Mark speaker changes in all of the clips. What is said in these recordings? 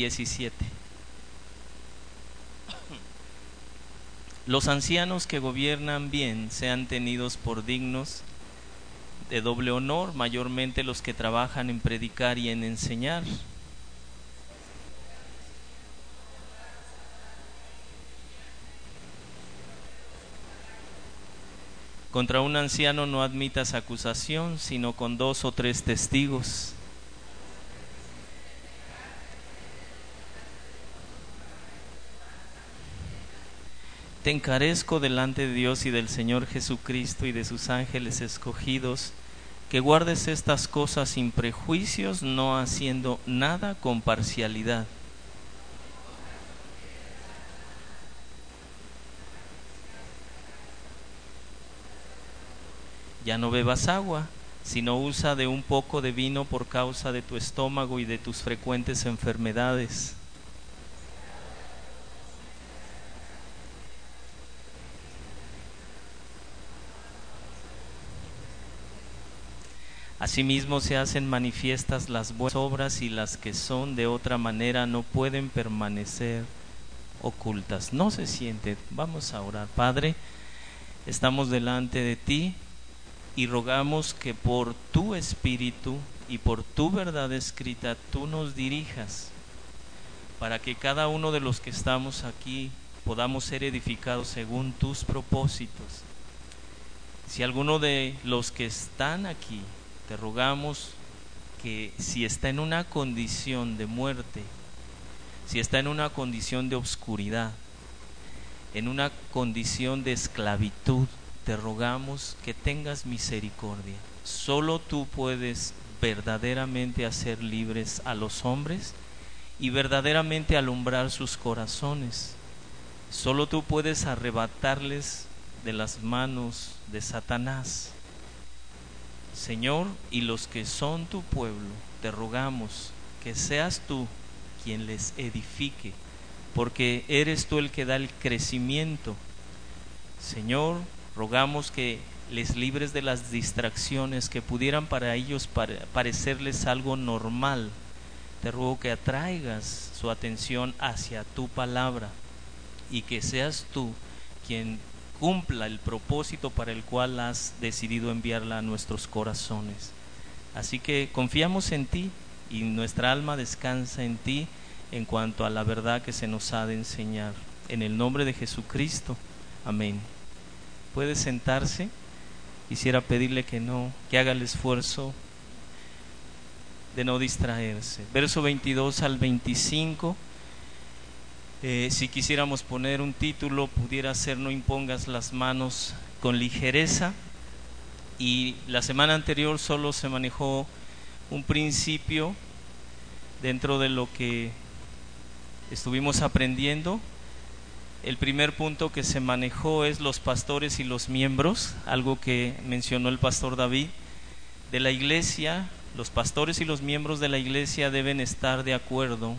Speaker 1: 17. Los ancianos que gobiernan bien sean tenidos por dignos de doble honor, mayormente los que trabajan en predicar y en enseñar. Contra un anciano no admitas acusación, sino con dos o tres testigos. Te encarezco delante de Dios y del Señor Jesucristo y de sus ángeles escogidos, que guardes estas cosas sin prejuicios, no haciendo nada con parcialidad. Ya no bebas agua, sino usa de un poco de vino por causa de tu estómago y de tus frecuentes enfermedades. Asimismo se hacen manifiestas las buenas obras y las que son de otra manera no pueden permanecer ocultas. No se siente. Vamos a orar. Padre, estamos delante de ti y rogamos que por tu espíritu y por tu verdad escrita tú nos dirijas para que cada uno de los que estamos aquí podamos ser edificados según tus propósitos. Si alguno de los que están aquí te rogamos que si está en una condición de muerte, si está en una condición de obscuridad, en una condición de esclavitud, te rogamos que tengas misericordia. Solo tú puedes verdaderamente hacer libres a los hombres y verdaderamente alumbrar sus corazones. Solo tú puedes arrebatarles de las manos de Satanás. Señor, y los que son tu pueblo, te rogamos que seas tú quien les edifique, porque eres tú el que da el crecimiento. Señor, rogamos que les libres de las distracciones que pudieran para ellos parecerles algo normal. Te ruego que atraigas su atención hacia tu palabra y que seas tú quien cumpla el propósito para el cual has decidido enviarla a nuestros corazones. Así que confiamos en ti y nuestra alma descansa en ti en cuanto a la verdad que se nos ha de enseñar. En el nombre de Jesucristo. Amén. Puede sentarse. Quisiera pedirle que no, que haga el esfuerzo de no distraerse. Verso 22 al 25 eh, si quisiéramos poner un título, pudiera ser No impongas las manos con ligereza. Y la semana anterior solo se manejó un principio dentro de lo que estuvimos aprendiendo. El primer punto que se manejó es los pastores y los miembros, algo que mencionó el pastor David. De la iglesia, los pastores y los miembros de la iglesia deben estar de acuerdo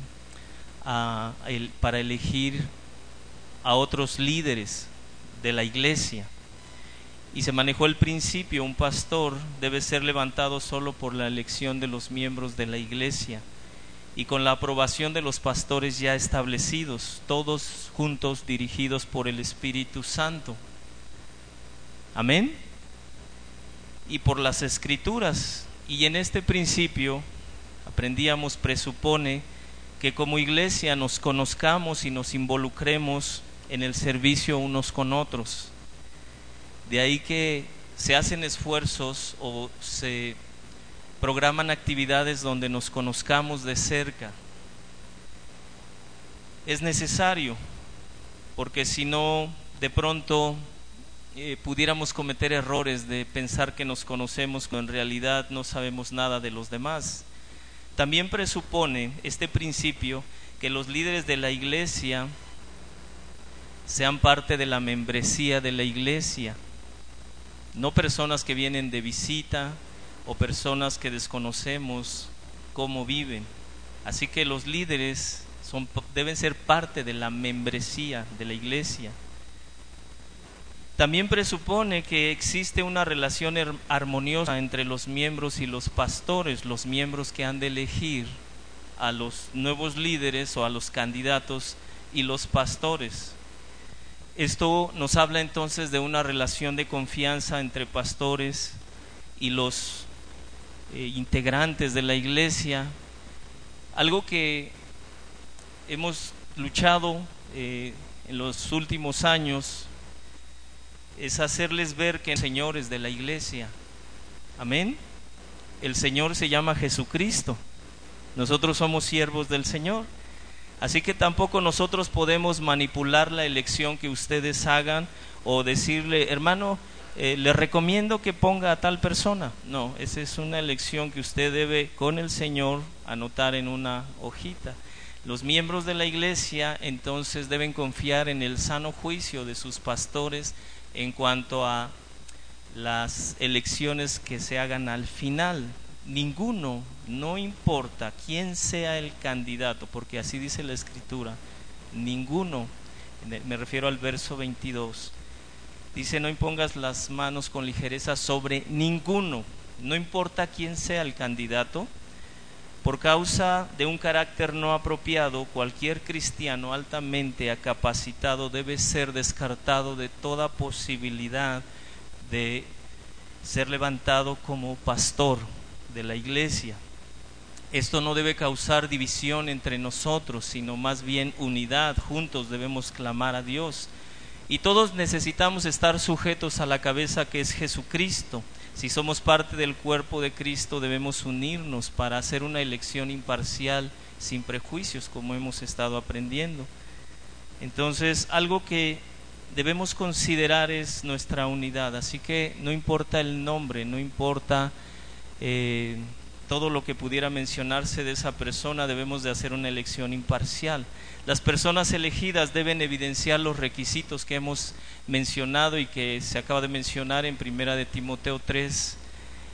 Speaker 1: para elegir a otros líderes de la iglesia. Y se manejó el principio, un pastor debe ser levantado solo por la elección de los miembros de la iglesia y con la aprobación de los pastores ya establecidos, todos juntos dirigidos por el Espíritu Santo. Amén. Y por las escrituras. Y en este principio, aprendíamos, presupone que como iglesia nos conozcamos y nos involucremos en el servicio unos con otros. De ahí que se hacen esfuerzos o se programan actividades donde nos conozcamos de cerca. Es necesario, porque si no, de pronto eh, pudiéramos cometer errores de pensar que nos conocemos cuando en realidad no sabemos nada de los demás. También presupone este principio que los líderes de la iglesia sean parte de la membresía de la iglesia, no personas que vienen de visita o personas que desconocemos cómo viven. Así que los líderes deben ser parte de la membresía de la iglesia. También presupone que existe una relación armoniosa entre los miembros y los pastores, los miembros que han de elegir a los nuevos líderes o a los candidatos y los pastores. Esto nos habla entonces de una relación de confianza entre pastores y los eh, integrantes de la iglesia, algo que hemos luchado eh, en los últimos años es hacerles ver que señores de la iglesia. Amén. El Señor se llama Jesucristo. Nosotros somos siervos del Señor. Así que tampoco nosotros podemos manipular la elección que ustedes hagan o decirle, hermano, eh, le recomiendo que ponga a tal persona. No, esa es una elección que usted debe con el Señor anotar en una hojita. Los miembros de la iglesia entonces deben confiar en el sano juicio de sus pastores en cuanto a las elecciones que se hagan al final. Ninguno, no importa quién sea el candidato, porque así dice la escritura, ninguno, me refiero al verso 22, dice no impongas las manos con ligereza sobre ninguno, no importa quién sea el candidato, por causa de un carácter no apropiado, cualquier cristiano altamente acapacitado debe ser descartado de toda posibilidad de ser levantado como pastor de la iglesia. Esto no debe causar división entre nosotros, sino más bien unidad. Juntos debemos clamar a Dios. Y todos necesitamos estar sujetos a la cabeza que es Jesucristo. Si somos parte del cuerpo de Cristo, debemos unirnos para hacer una elección imparcial, sin prejuicios, como hemos estado aprendiendo. Entonces, algo que debemos considerar es nuestra unidad. Así que no importa el nombre, no importa eh, todo lo que pudiera mencionarse de esa persona, debemos de hacer una elección imparcial. Las personas elegidas deben evidenciar los requisitos que hemos mencionado y que se acaba de mencionar en primera de Timoteo 3,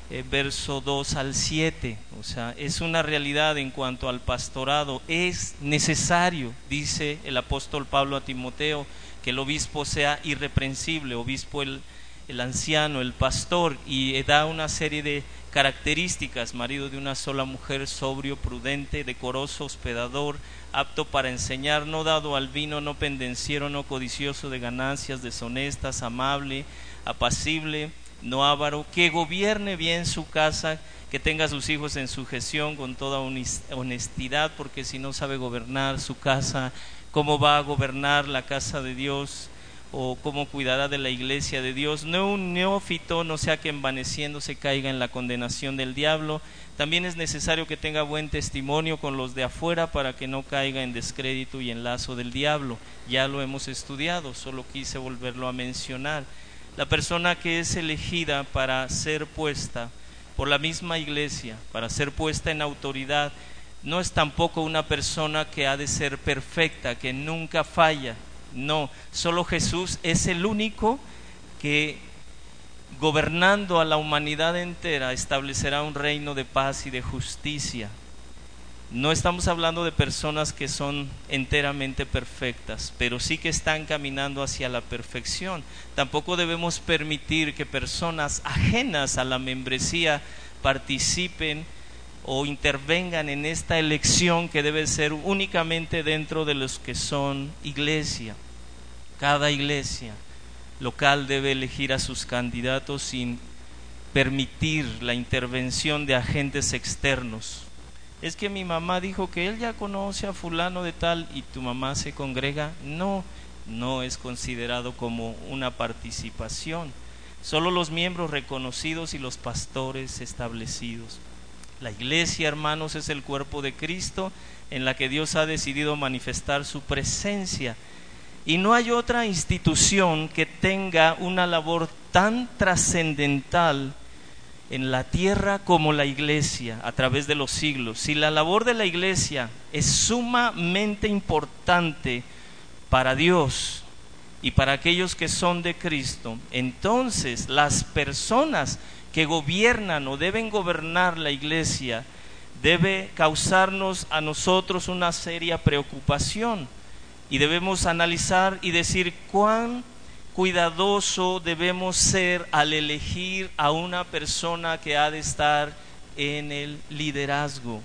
Speaker 1: eh, verso 2 al 7. O sea, es una realidad en cuanto al pastorado. Es necesario, dice el apóstol Pablo a Timoteo, que el obispo sea irreprensible, obispo el, el anciano, el pastor, y da una serie de características, marido de una sola mujer, sobrio, prudente, decoroso, hospedador, apto para enseñar, no dado al vino, no pendenciero, no codicioso de ganancias, deshonestas, amable, apacible, no avaro, que gobierne bien su casa, que tenga a sus hijos en sujeción con toda honestidad, porque si no sabe gobernar su casa, ¿cómo va a gobernar la casa de Dios? O cómo cuidará de la iglesia de Dios. No un neófito, no sea que envaneciéndose caiga en la condenación del diablo. También es necesario que tenga buen testimonio con los de afuera para que no caiga en descrédito y en lazo del diablo. Ya lo hemos estudiado, solo quise volverlo a mencionar. La persona que es elegida para ser puesta por la misma iglesia, para ser puesta en autoridad, no es tampoco una persona que ha de ser perfecta, que nunca falla, no, solo Jesús es el único que gobernando a la humanidad entera establecerá un reino de paz y de justicia. No estamos hablando de personas que son enteramente perfectas, pero sí que están caminando hacia la perfección. Tampoco debemos permitir que personas ajenas a la membresía participen o intervengan en esta elección que debe ser únicamente dentro de los que son iglesia. Cada iglesia local debe elegir a sus candidatos sin permitir la intervención de agentes externos. Es que mi mamá dijo que él ya conoce a fulano de tal y tu mamá se congrega. No, no es considerado como una participación. Solo los miembros reconocidos y los pastores establecidos. La iglesia, hermanos, es el cuerpo de Cristo en la que Dios ha decidido manifestar su presencia y no hay otra institución que tenga una labor tan trascendental en la tierra como la iglesia a través de los siglos. Si la labor de la iglesia es sumamente importante para Dios y para aquellos que son de Cristo, entonces las personas que gobiernan o deben gobernar la iglesia debe causarnos a nosotros una seria preocupación y debemos analizar y decir cuán cuidadoso debemos ser al elegir a una persona que ha de estar en el liderazgo.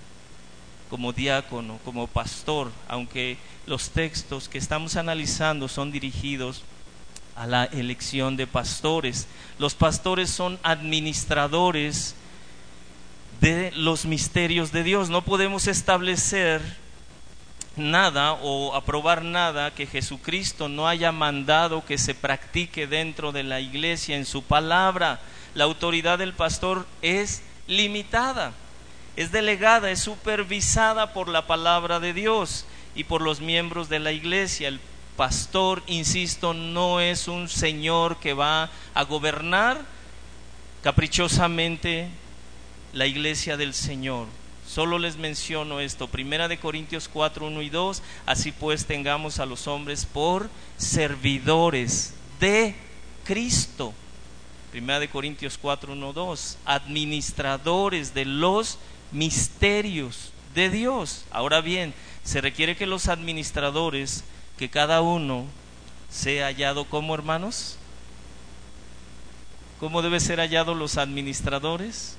Speaker 1: como diácono, como pastor, aunque los textos que estamos analizando son dirigidos a la elección de pastores. Los pastores son administradores de los misterios de Dios. No podemos establecer nada o aprobar nada que Jesucristo no haya mandado que se practique dentro de la iglesia en su palabra. La autoridad del pastor es limitada, es delegada, es supervisada por la palabra de Dios y por los miembros de la iglesia. El pastor, insisto, no es un señor que va a gobernar caprichosamente la iglesia del Señor. Solo les menciono esto, Primera de Corintios 4, 1 y 2, así pues tengamos a los hombres por servidores de Cristo. Primera de Corintios 4, 1, 2, administradores de los misterios de Dios. Ahora bien, se requiere que los administradores, que cada uno sea hallado como hermanos. ¿Cómo debe ser hallado los administradores?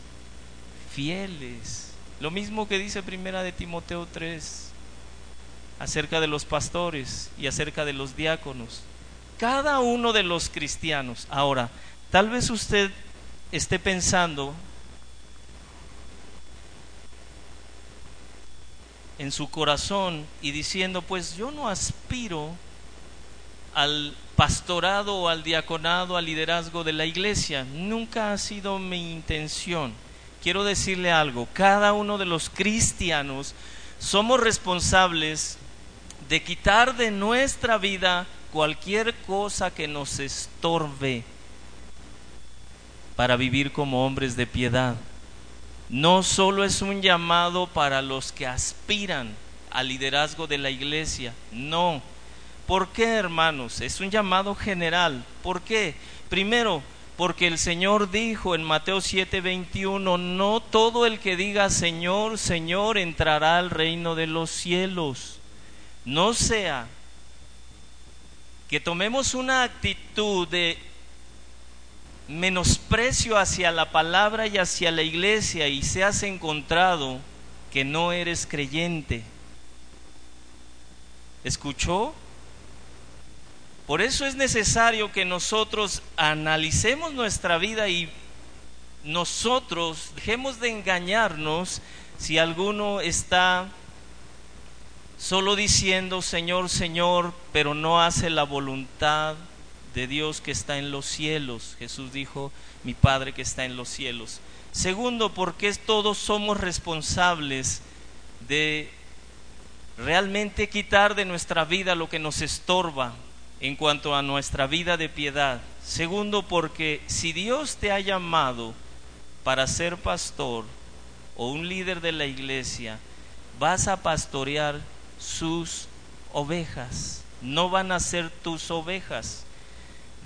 Speaker 1: Fieles. Lo mismo que dice primera de Timoteo 3 acerca de los pastores y acerca de los diáconos. Cada uno de los cristianos. Ahora, tal vez usted esté pensando en su corazón y diciendo, pues yo no aspiro al pastorado o al diaconado, al liderazgo de la iglesia. Nunca ha sido mi intención. Quiero decirle algo, cada uno de los cristianos somos responsables de quitar de nuestra vida cualquier cosa que nos estorbe para vivir como hombres de piedad no solo es un llamado para los que aspiran al liderazgo de la iglesia, no. ¿Por qué, hermanos? Es un llamado general. ¿Por qué? Primero, porque el Señor dijo en Mateo 7:21, no todo el que diga Señor, Señor entrará al reino de los cielos. No sea que tomemos una actitud de menosprecio hacia la palabra y hacia la iglesia y seas encontrado que no eres creyente. ¿Escuchó? Por eso es necesario que nosotros analicemos nuestra vida y nosotros dejemos de engañarnos si alguno está solo diciendo Señor, Señor, pero no hace la voluntad de Dios que está en los cielos. Jesús dijo, mi Padre que está en los cielos. Segundo, porque todos somos responsables de realmente quitar de nuestra vida lo que nos estorba en cuanto a nuestra vida de piedad. Segundo, porque si Dios te ha llamado para ser pastor o un líder de la iglesia, vas a pastorear sus ovejas. No van a ser tus ovejas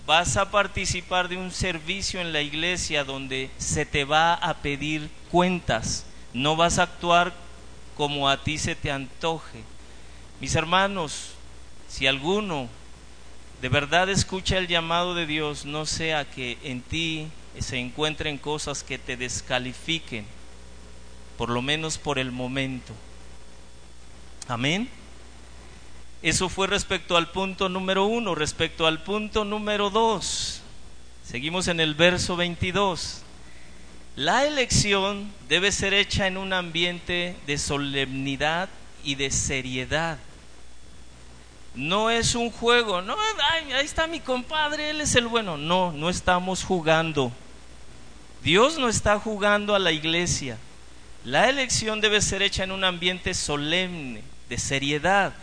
Speaker 1: vas a participar de un servicio en la iglesia donde se te va a pedir cuentas, no vas a actuar como a ti se te antoje. Mis hermanos, si alguno de verdad escucha el llamado de Dios, no sea que en ti se encuentren cosas que te descalifiquen, por lo menos por el momento. Amén. Eso fue respecto al punto número uno. Respecto al punto número dos, seguimos en el verso 22. La elección debe ser hecha en un ambiente de solemnidad y de seriedad. No es un juego, no, ahí está mi compadre, él es el bueno. No, no estamos jugando. Dios no está jugando a la iglesia. La elección debe ser hecha en un ambiente solemne, de seriedad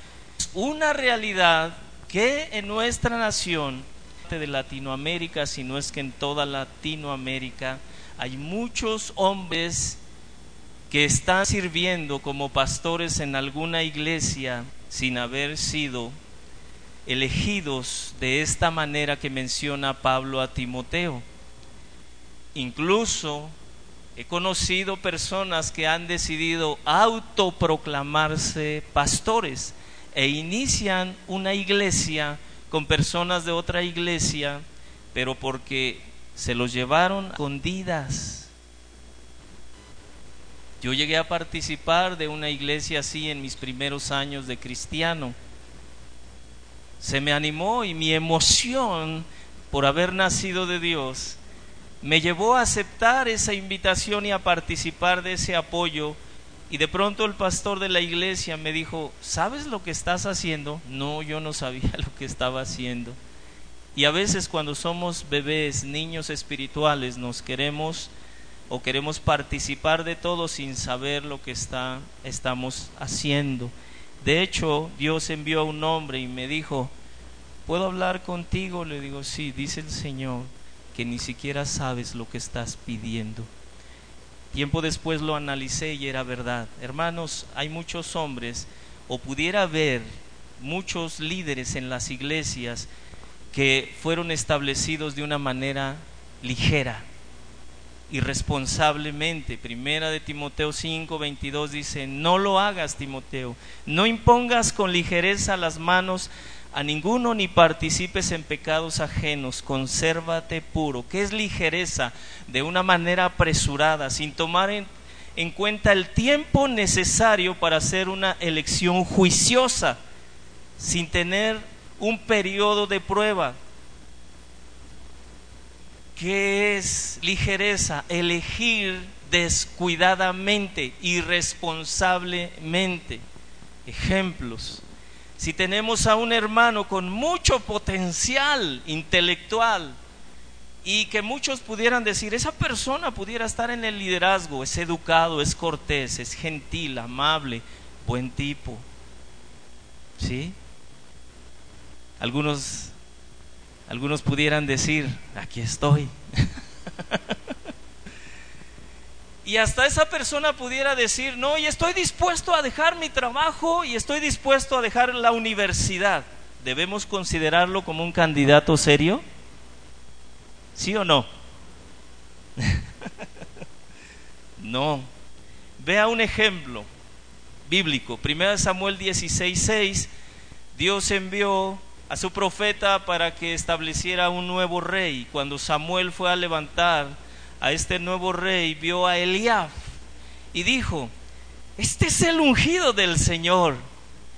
Speaker 1: una realidad que en nuestra nación de Latinoamérica, si no es que en toda Latinoamérica, hay muchos hombres que están sirviendo como pastores en alguna iglesia sin haber sido elegidos de esta manera que menciona Pablo a Timoteo. Incluso he conocido personas que han decidido autoproclamarse pastores e inician una iglesia con personas de otra iglesia, pero porque se los llevaron escondidas. Yo llegué a participar de una iglesia así en mis primeros años de cristiano. Se me animó y mi emoción por haber nacido de Dios me llevó a aceptar esa invitación y a participar de ese apoyo. Y de pronto el pastor de la iglesia me dijo, ¿sabes lo que estás haciendo? No, yo no sabía lo que estaba haciendo. Y a veces cuando somos bebés, niños espirituales, nos queremos o queremos participar de todo sin saber lo que está, estamos haciendo. De hecho, Dios envió a un hombre y me dijo, ¿puedo hablar contigo? Le digo, sí, dice el Señor que ni siquiera sabes lo que estás pidiendo. Tiempo después lo analicé y era verdad. Hermanos, hay muchos hombres, o pudiera haber muchos líderes en las iglesias que fueron establecidos de una manera ligera, irresponsablemente. Primera de Timoteo 5, 22 dice, no lo hagas, Timoteo, no impongas con ligereza las manos a ninguno ni participes en pecados ajenos, consérvate puro. ¿Qué es ligereza? De una manera apresurada, sin tomar en, en cuenta el tiempo necesario para hacer una elección juiciosa, sin tener un periodo de prueba. ¿Qué es ligereza? Elegir descuidadamente, irresponsablemente. Ejemplos si tenemos a un hermano con mucho potencial intelectual y que muchos pudieran decir, esa persona pudiera estar en el liderazgo, es educado, es cortés, es gentil, amable, buen tipo. ¿Sí? Algunos algunos pudieran decir, aquí estoy. Y hasta esa persona pudiera decir, no, y estoy dispuesto a dejar mi trabajo y estoy dispuesto a dejar la universidad. ¿Debemos considerarlo como un candidato serio? ¿Sí o no? no. Vea un ejemplo bíblico. 1 Samuel 16:6, Dios envió a su profeta para que estableciera un nuevo rey. Cuando Samuel fue a levantar a este nuevo rey, vio a Eliab y dijo, este es el ungido del Señor.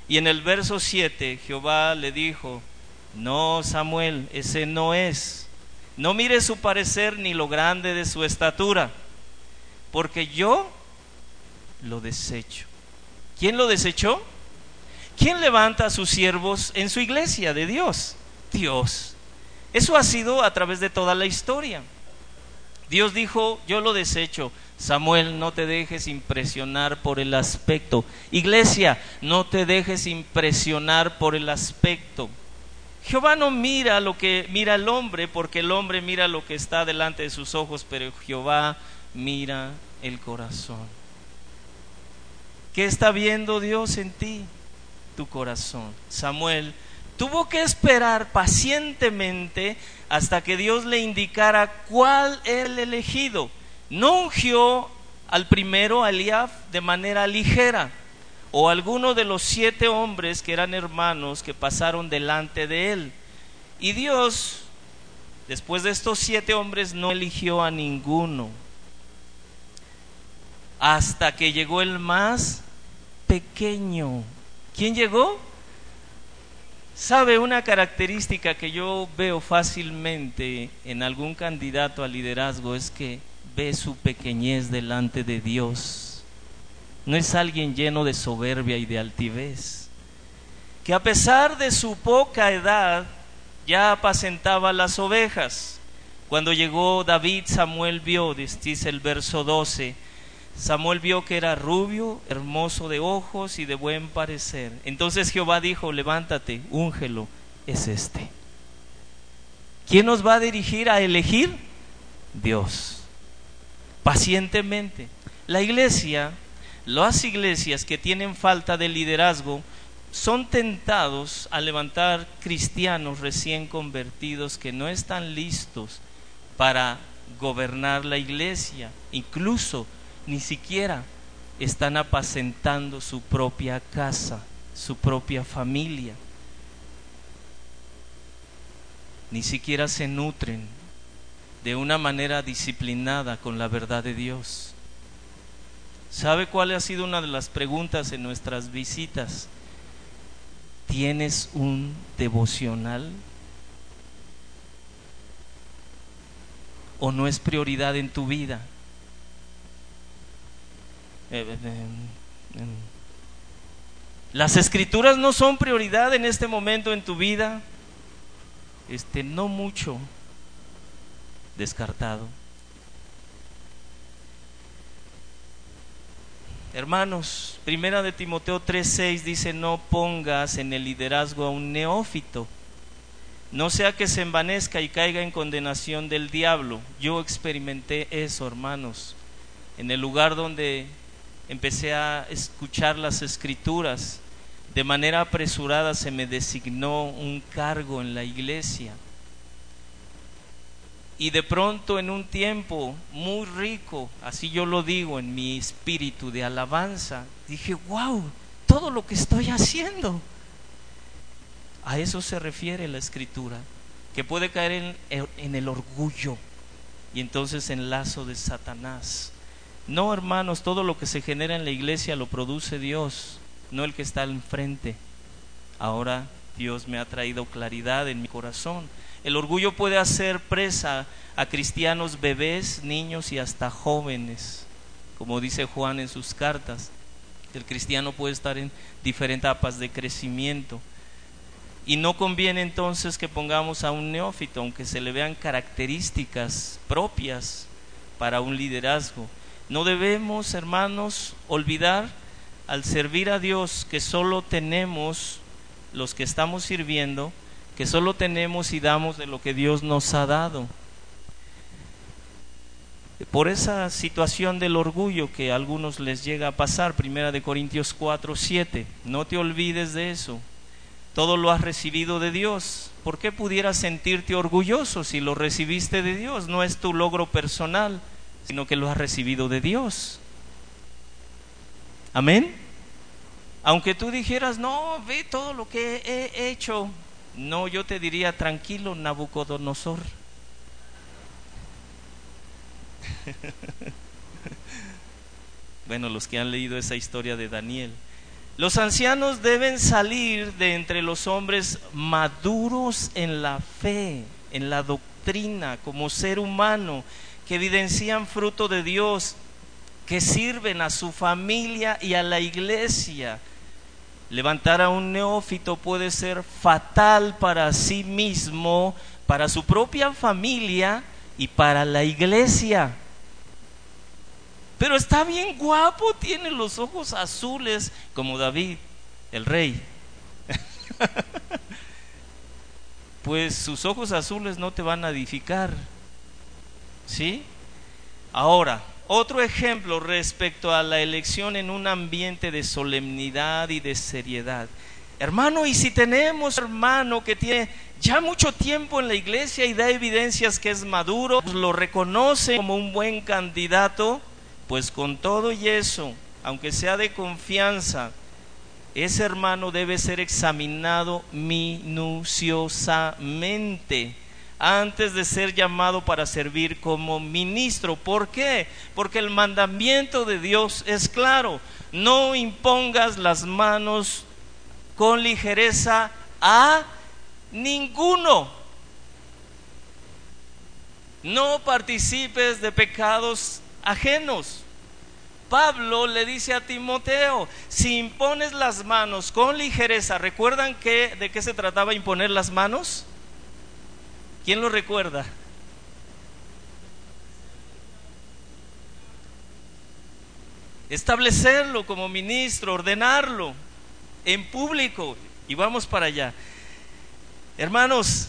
Speaker 1: Y en el verso 7 Jehová le dijo, no Samuel, ese no es. No mire su parecer ni lo grande de su estatura, porque yo lo desecho. ¿Quién lo desechó? ¿Quién levanta a sus siervos en su iglesia de Dios? Dios. Eso ha sido a través de toda la historia. Dios dijo, yo lo desecho. Samuel, no te dejes impresionar por el aspecto. Iglesia, no te dejes impresionar por el aspecto. Jehová no mira lo que mira el hombre, porque el hombre mira lo que está delante de sus ojos, pero Jehová mira el corazón. ¿Qué está viendo Dios en ti? Tu corazón. Samuel tuvo que esperar pacientemente hasta que Dios le indicara cuál era el elegido. No ungió al primero, a Eliab, de manera ligera, o alguno de los siete hombres que eran hermanos que pasaron delante de él. Y Dios, después de estos siete hombres, no eligió a ninguno, hasta que llegó el más pequeño. ¿Quién llegó? ¿Sabe una característica que yo veo fácilmente en algún candidato al liderazgo es que ve su pequeñez delante de Dios? No es alguien lleno de soberbia y de altivez, que a pesar de su poca edad ya apacentaba las ovejas. Cuando llegó David, Samuel vio, dice el verso 12, Samuel vio que era rubio, hermoso de ojos y de buen parecer. Entonces Jehová dijo, levántate, úngelo, es este. ¿Quién nos va a dirigir a elegir? Dios. Pacientemente. La iglesia, las iglesias que tienen falta de liderazgo, son tentados a levantar cristianos recién convertidos que no están listos para gobernar la iglesia, incluso ni siquiera están apacentando su propia casa, su propia familia. Ni siquiera se nutren de una manera disciplinada con la verdad de Dios. ¿Sabe cuál ha sido una de las preguntas en nuestras visitas? ¿Tienes un devocional? ¿O no es prioridad en tu vida? Eh, Las escrituras no son prioridad en este momento en tu vida. Este, no mucho descartado. Hermanos, primera de Timoteo 3:6 dice, "No pongas en el liderazgo a un neófito, no sea que se envanezca y caiga en condenación del diablo." Yo experimenté eso, hermanos, en el lugar donde empecé a escuchar las escrituras. De manera apresurada se me designó un cargo en la iglesia y de pronto en un tiempo muy rico, así yo lo digo en mi espíritu de alabanza, dije, wow, todo lo que estoy haciendo. A eso se refiere la escritura, que puede caer en, en el orgullo y entonces en lazo de Satanás. No, hermanos, todo lo que se genera en la iglesia lo produce Dios, no el que está enfrente. Ahora Dios me ha traído claridad en mi corazón el orgullo puede hacer presa a cristianos bebés, niños y hasta jóvenes, como dice Juan en sus cartas. El cristiano puede estar en diferentes etapas de crecimiento. Y no conviene entonces que pongamos a un neófito, aunque se le vean características propias para un liderazgo. No debemos, hermanos, olvidar al servir a Dios que solo tenemos los que estamos sirviendo que solo tenemos y damos de lo que Dios nos ha dado. Por esa situación del orgullo que a algunos les llega a pasar, primera de Corintios 4, 7, no te olvides de eso. Todo lo has recibido de Dios. ¿Por qué pudieras sentirte orgulloso si lo recibiste de Dios? No es tu logro personal, sino que lo has recibido de Dios. Amén. Aunque tú dijeras, no, ve todo lo que he hecho, no, yo te diría tranquilo, Nabucodonosor. bueno, los que han leído esa historia de Daniel. Los ancianos deben salir de entre los hombres maduros en la fe, en la doctrina, como ser humano, que evidencian fruto de Dios, que sirven a su familia y a la iglesia Levantar a un neófito puede ser fatal para sí mismo, para su propia familia y para la iglesia. Pero está bien guapo, tiene los ojos azules como David, el rey. pues sus ojos azules no te van a edificar. ¿Sí? Ahora, otro ejemplo respecto a la elección en un ambiente de solemnidad y de seriedad. Hermano, y si tenemos hermano que tiene ya mucho tiempo en la iglesia y da evidencias que es maduro, lo reconoce como un buen candidato, pues con todo y eso, aunque sea de confianza, ese hermano debe ser examinado minuciosamente antes de ser llamado para servir como ministro. ¿Por qué? Porque el mandamiento de Dios es claro. No impongas las manos con ligereza a ninguno. No participes de pecados ajenos. Pablo le dice a Timoteo, si impones las manos con ligereza, ¿recuerdan que, de qué se trataba imponer las manos? ¿Quién lo recuerda? Establecerlo como ministro, ordenarlo en público. Y vamos para allá. Hermanos,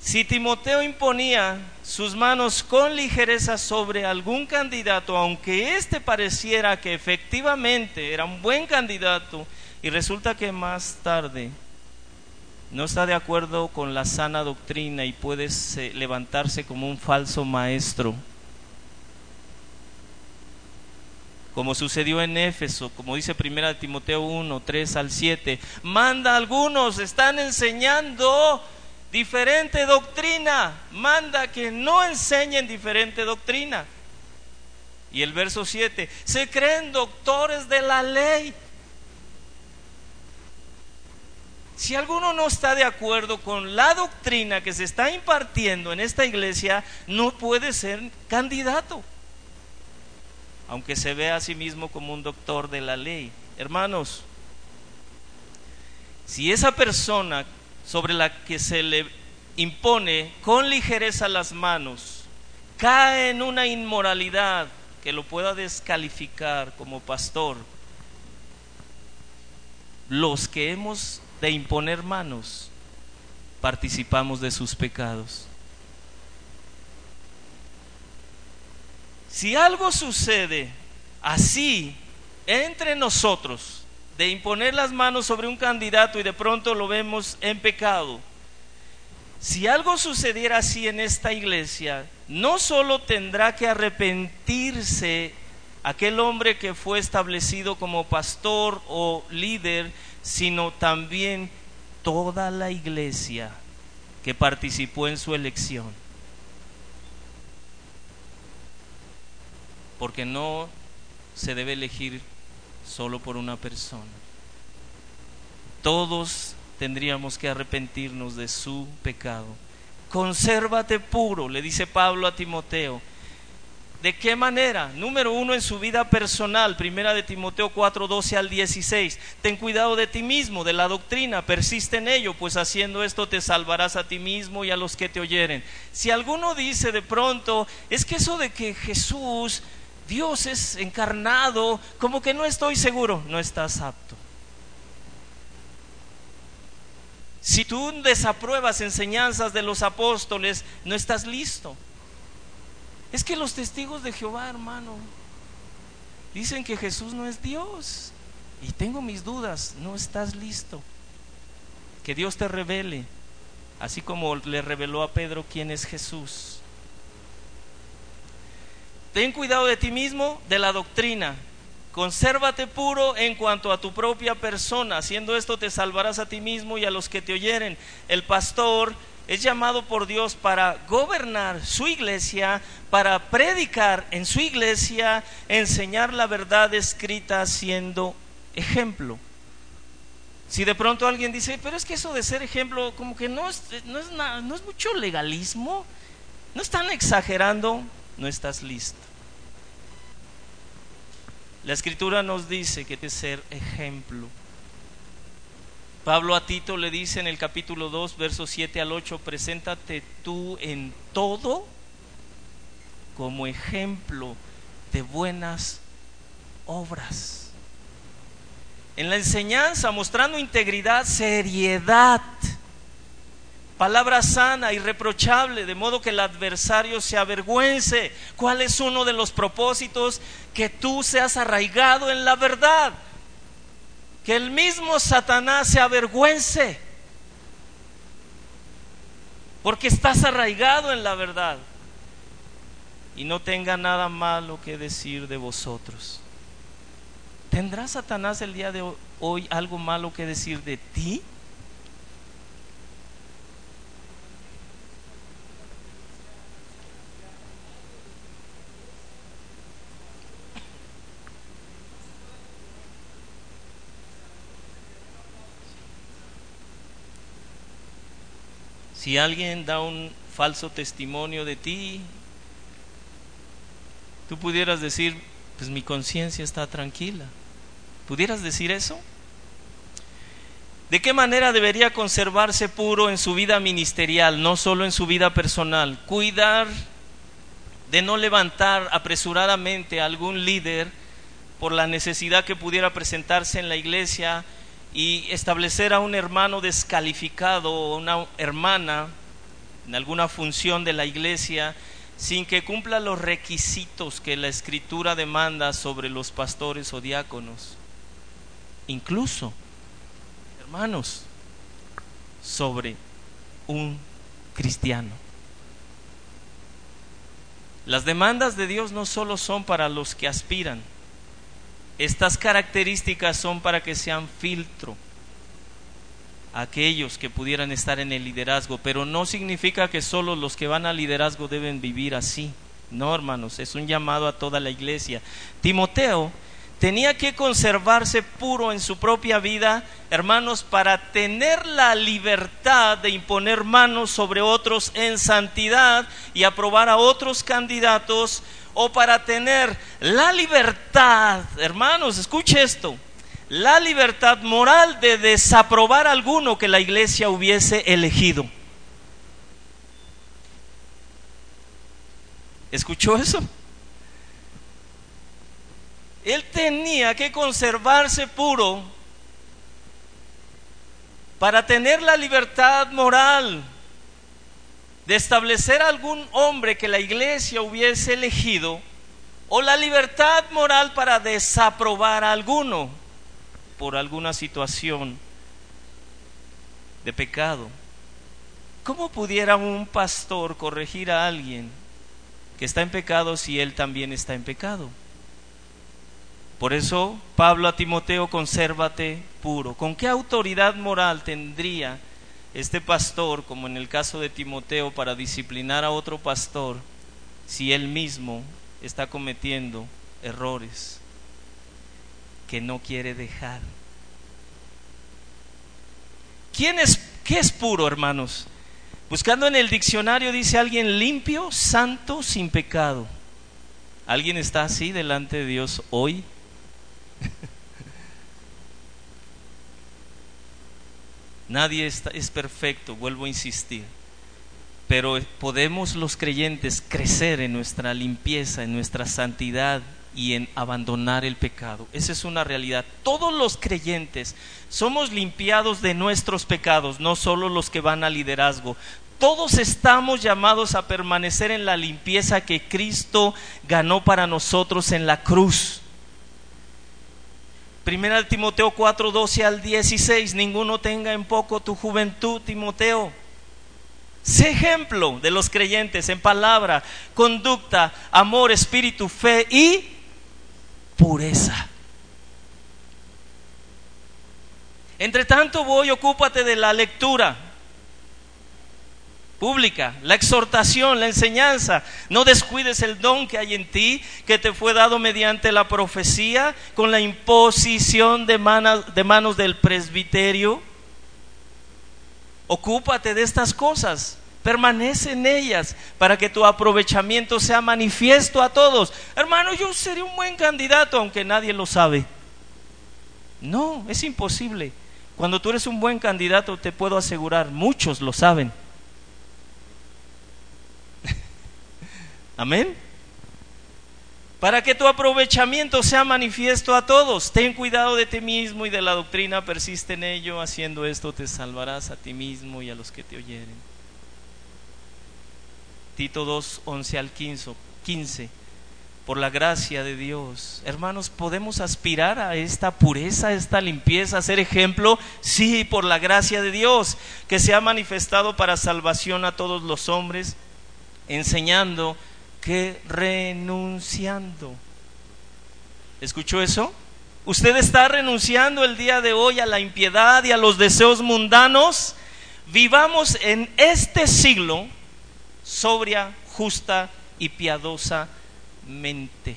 Speaker 1: si Timoteo imponía sus manos con ligereza sobre algún candidato, aunque éste pareciera que efectivamente era un buen candidato, y resulta que más tarde no está de acuerdo con la sana doctrina y puede levantarse como un falso maestro. Como sucedió en Éfeso, como dice 1 Timoteo 1, 3 al 7, manda a algunos, están enseñando diferente doctrina, manda que no enseñen diferente doctrina. Y el verso 7, se creen doctores de la ley. Si alguno no está de acuerdo con la doctrina que se está impartiendo en esta iglesia, no puede ser candidato, aunque se vea a sí mismo como un doctor de la ley. Hermanos, si esa persona sobre la que se le impone con ligereza las manos cae en una inmoralidad que lo pueda descalificar como pastor, los que hemos de imponer manos, participamos de sus pecados. Si algo sucede así entre nosotros, de imponer las manos sobre un candidato y de pronto lo vemos en pecado, si algo sucediera así en esta iglesia, no solo tendrá que arrepentirse aquel hombre que fue establecido como pastor o líder, sino también toda la iglesia que participó en su elección. Porque no se debe elegir solo por una persona. Todos tendríamos que arrepentirnos de su pecado. Consérvate puro, le dice Pablo a Timoteo. ¿De qué manera? Número uno, en su vida personal, primera de Timoteo 4, 12 al 16. Ten cuidado de ti mismo, de la doctrina, persiste en ello, pues haciendo esto te salvarás a ti mismo y a los que te oyeren. Si alguno dice de pronto, es que eso de que Jesús, Dios es encarnado, como que no estoy seguro, no estás apto. Si tú desapruebas enseñanzas de los apóstoles, no estás listo. Es que los testigos de Jehová, hermano, dicen que Jesús no es Dios. Y tengo mis dudas, no estás listo. Que Dios te revele, así como le reveló a Pedro quién es Jesús. Ten cuidado de ti mismo, de la doctrina. Consérvate puro en cuanto a tu propia persona. Haciendo esto te salvarás a ti mismo y a los que te oyeren. El pastor es llamado por Dios para gobernar su iglesia, para predicar en su iglesia, enseñar la verdad escrita siendo ejemplo. Si de pronto alguien dice, pero es que eso de ser ejemplo, como que no es, no es, no es mucho legalismo, no están exagerando, no estás listo. La escritura nos dice que de ser ejemplo. Pablo a Tito le dice en el capítulo 2, versos 7 al 8, preséntate tú en todo como ejemplo de buenas obras. En la enseñanza, mostrando integridad, seriedad, palabra sana, irreprochable, de modo que el adversario se avergüence. ¿Cuál es uno de los propósitos? Que tú seas arraigado en la verdad. Que el mismo Satanás se avergüence. Porque estás arraigado en la verdad. Y no tenga nada malo que decir de vosotros. ¿Tendrá Satanás el día de hoy algo malo que decir de ti? Si alguien da un falso testimonio de ti, tú pudieras decir, pues mi conciencia está tranquila. ¿Pudieras decir eso? ¿De qué manera debería conservarse puro en su vida ministerial, no solo en su vida personal? Cuidar de no levantar apresuradamente a algún líder por la necesidad que pudiera presentarse en la iglesia y establecer a un hermano descalificado o una hermana en alguna función de la iglesia sin que cumpla los requisitos que la escritura demanda sobre los pastores o diáconos. Incluso, hermanos, sobre un cristiano. Las demandas de Dios no solo son para los que aspiran, estas características son para que sean filtro aquellos que pudieran estar en el liderazgo, pero no significa que solo los que van al liderazgo deben vivir así. No, hermanos, es un llamado a toda la iglesia. Timoteo tenía que conservarse puro en su propia vida, hermanos, para tener la libertad de imponer manos sobre otros en santidad y aprobar a otros candidatos, o para tener la libertad, hermanos, escuche esto, la libertad moral de desaprobar alguno que la iglesia hubiese elegido. ¿Escuchó eso? Él tenía que conservarse puro para tener la libertad moral de establecer algún hombre que la iglesia hubiese elegido o la libertad moral para desaprobar a alguno por alguna situación de pecado. ¿Cómo pudiera un pastor corregir a alguien que está en pecado si él también está en pecado? Por eso Pablo a Timoteo, consérvate puro. ¿Con qué autoridad moral tendría este pastor, como en el caso de Timoteo, para disciplinar a otro pastor si él mismo está cometiendo errores que no quiere dejar? ¿Quién es, ¿Qué es puro, hermanos? Buscando en el diccionario dice alguien limpio, santo, sin pecado. ¿Alguien está así delante de Dios hoy? Nadie es perfecto, vuelvo a insistir. Pero podemos los creyentes crecer en nuestra limpieza, en nuestra santidad y en abandonar el pecado. Esa es una realidad. Todos los creyentes somos limpiados de nuestros pecados, no solo los que van al liderazgo. Todos estamos llamados a permanecer en la limpieza que Cristo ganó para nosotros en la cruz. Primera Timoteo 4, 12 al 16, ninguno tenga en poco tu juventud, Timoteo. Sé ejemplo de los creyentes en palabra, conducta, amor, espíritu, fe y pureza. Entre tanto voy, ocúpate de la lectura, pública, la exhortación, la enseñanza. No descuides el don que hay en ti, que te fue dado mediante la profecía, con la imposición de, de manos del presbiterio. Ocúpate de estas cosas, permanece en ellas para que tu aprovechamiento sea manifiesto a todos. Hermano, yo sería un buen candidato aunque nadie lo sabe. No, es imposible. Cuando tú eres un buen candidato, te puedo asegurar, muchos lo saben. Amén. Para que tu aprovechamiento sea manifiesto a todos. Ten cuidado de ti mismo y de la doctrina, persiste en ello. Haciendo esto te salvarás a ti mismo y a los que te oyeren. Tito 2, 11 al 15. 15 por la gracia de Dios. Hermanos, ¿podemos aspirar a esta pureza, a esta limpieza, a ser ejemplo? Sí, por la gracia de Dios, que se ha manifestado para salvación a todos los hombres, enseñando que renunciando. ¿Escuchó eso? ¿Usted está renunciando el día de hoy a la impiedad y a los deseos mundanos? Vivamos en este siglo sobria, justa y piadosamente,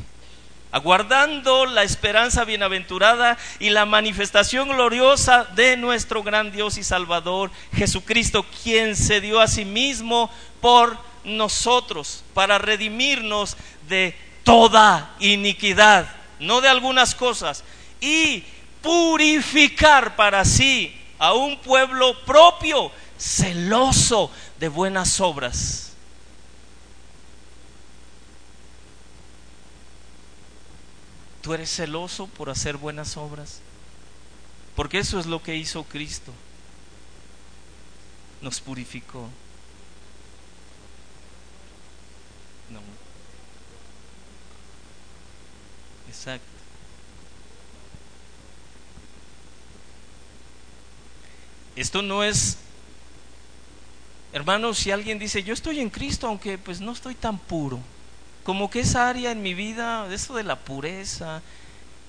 Speaker 1: aguardando la esperanza bienaventurada y la manifestación gloriosa de nuestro gran Dios y Salvador Jesucristo, quien se dio a sí mismo por nosotros para redimirnos de toda iniquidad, no de algunas cosas, y purificar para sí a un pueblo propio, celoso de buenas obras. ¿Tú eres celoso por hacer buenas obras? Porque eso es lo que hizo Cristo. Nos purificó. Exacto. Esto no es, hermanos, si alguien dice, yo estoy en Cristo, aunque pues no estoy tan puro, como que esa área en mi vida, eso de la pureza,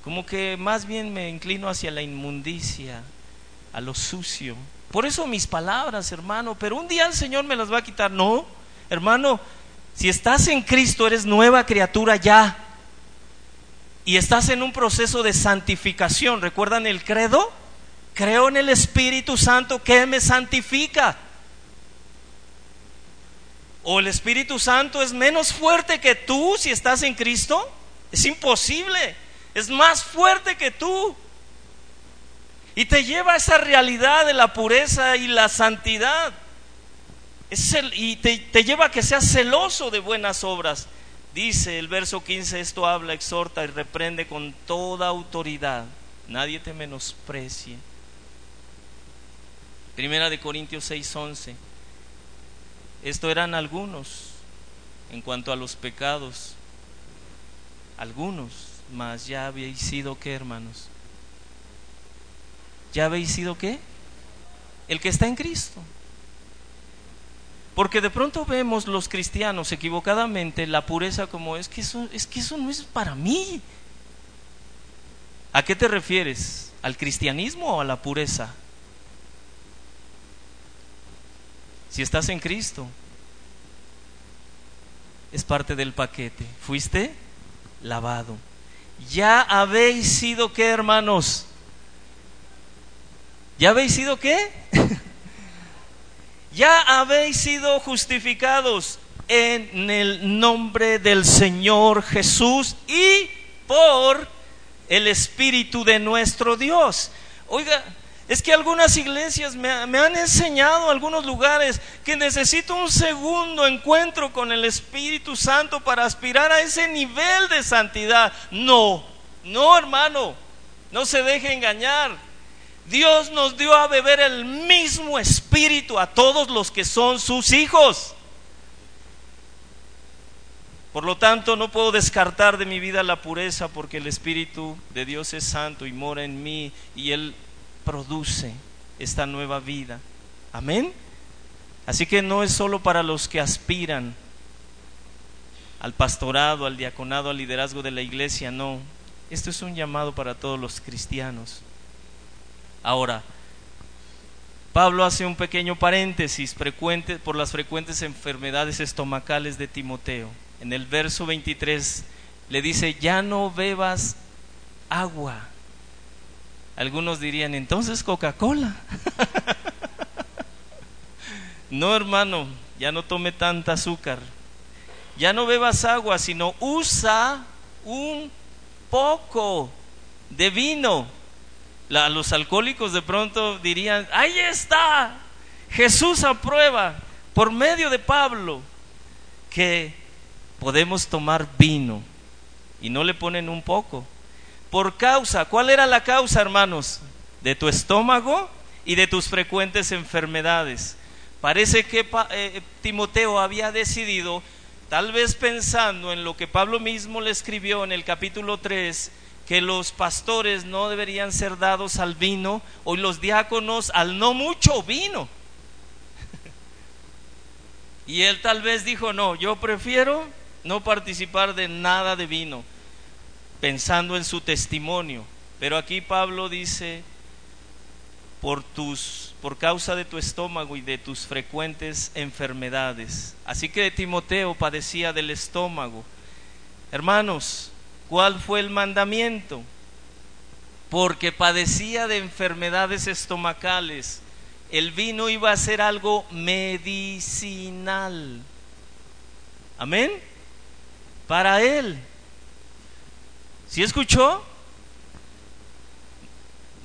Speaker 1: como que más bien me inclino hacia la inmundicia, a lo sucio. Por eso mis palabras, hermano, pero un día el Señor me las va a quitar. No, hermano, Si estás en Cristo, eres nueva criatura ya. Y estás en un proceso de santificación. ¿Recuerdan el credo? Creo en el Espíritu Santo que me santifica. ¿O el Espíritu Santo es menos fuerte que tú si estás en Cristo? Es imposible. Es más fuerte que tú. Y te lleva a esa realidad de la pureza y la santidad. y te, te lleva a que seas celoso de buenas obras. Dice el verso 15, esto habla, exhorta y reprende con toda autoridad. Nadie te menosprecie. Primera de Corintios 6, 11. Esto eran algunos en cuanto a los pecados. Algunos, mas ya habéis sido qué, hermanos? ¿Ya habéis sido qué? El que está en Cristo. Porque de pronto vemos los cristianos equivocadamente la pureza como es que eso, es que eso no es para mí. ¿A qué te refieres? ¿Al cristianismo o a la pureza? Si estás en Cristo, es parte del paquete. Fuiste lavado. Ya habéis sido qué, hermanos? ¿Ya habéis sido qué? ya habéis sido justificados en el nombre del Señor Jesús y por el Espíritu de nuestro Dios. Oiga, es que algunas iglesias me, han enseñado, algunos lugares, que necesito un segundo encuentro con el Espíritu Santo para aspirar a ese nivel de santidad. No, no hermano, no se deje engañar. Dios nos dio a beber el mismo Espíritu a todos los que son sus hijos. Por lo tanto, no puedo descartar de mi vida la pureza porque el Espíritu de Dios es santo y mora en mí y Él produce esta nueva vida. Amén. Así que no es solo para los que aspiran al pastorado, al diaconado, al liderazgo de la iglesia, no. Esto es un llamado para todos los cristianos. Ahora, Pablo hace un pequeño paréntesis frecuente, por las frecuentes enfermedades estomacales de Timoteo. En el verso 23 le dice, ya no bebas agua algunos dirían, entonces Coca-Cola. no, hermano, ya no tome tanta azúcar. Ya no bebas agua, sino usa un poco de vino. Los alcohólicos de pronto dirían, ahí está, Jesús aprueba por medio de Pablo que podemos tomar vino y no le ponen un poco, por causa, ¿cuál era la causa, hermanos? De tu estómago y de tus frecuentes enfermedades. Parece que eh, Timoteo había decidido, tal vez pensando en lo que Pablo mismo le escribió en el capítulo 3, que los pastores no deberían ser dados al vino, o los diáconos al no mucho vino. y él tal vez dijo, no, yo prefiero no participar de nada de vino pensando en su testimonio. Pero aquí Pablo dice, por tus por causa de tu estómago y de tus frecuentes enfermedades. Así que Timoteo padecía del estómago. Hermanos, ¿cuál fue el mandamiento? Porque padecía de enfermedades estomacales. El vino iba a ser algo medicinal. Amén. Para él. ¿Sí escuchó?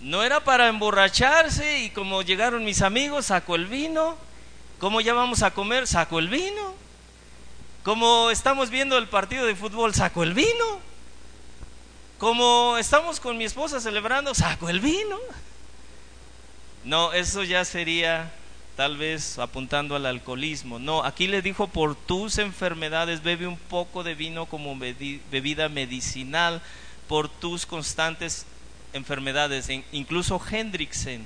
Speaker 1: No era para emborracharse y como llegaron mis amigos, sacó el vino. ¿Cómo ya vamos a comer? Sacó el vino. Como estamos viendo el partido de fútbol, sacó el vino. Como estamos con mi esposa celebrando, saco el vino. No, eso ya sería tal vez apuntando al alcoholismo. No, aquí le dijo, por tus enfermedades bebe un poco de vino como bebida medicinal, por tus constantes enfermedades. Incluso Hendrickson,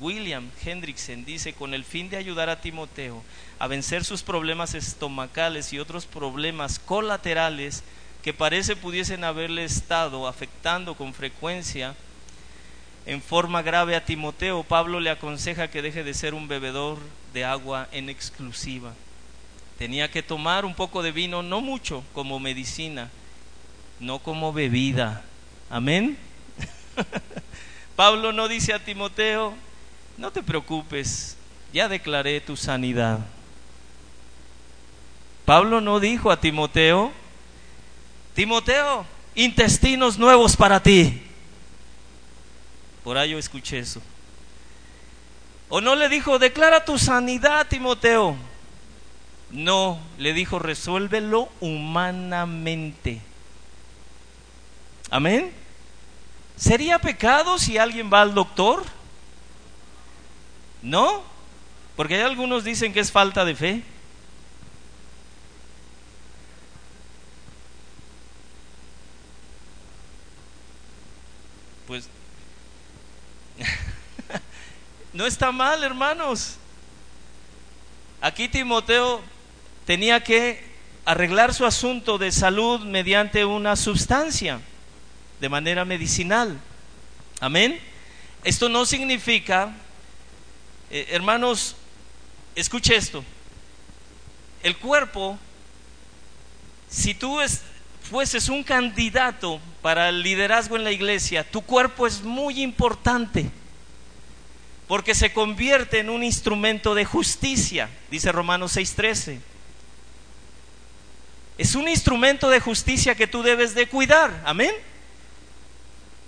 Speaker 1: William Hendrickson dice, con el fin de ayudar a Timoteo a vencer sus problemas estomacales y otros problemas colaterales que parece pudiesen haberle estado afectando con frecuencia, en forma grave a Timoteo, Pablo le aconseja que deje de ser un bebedor de agua en exclusiva. tenía que tomar un poco de vino, no mucho, como medicina, no como bebida. Amén. Pablo no dice a Timoteo, no te preocupes, ya declaré tu sanidad. Pablo no dijo a Timoteo, Timoteo, intestinos nuevos para ti. Por ahí yo escuché eso. O no le dijo, declara tu sanidad, Timoteo. No, le dijo, resuélvelo humanamente. Amén. ¿Sería pecado si alguien va al doctor? No, porque hay algunos dicen que es falta de fe. Pues no está mal, hermanos. Aquí Timoteo tenía que arreglar su asunto de salud mediante una sustancia, de manera medicinal. Amén. Esto no significa, eh, hermanos, escuche esto, el cuerpo, si tú fueses un candidato para el liderazgo en la iglesia, tu cuerpo es muy importante porque se convierte en un instrumento de justicia, dice Romanos 6:13. Es un instrumento de justicia que tú debes de cuidar, amén.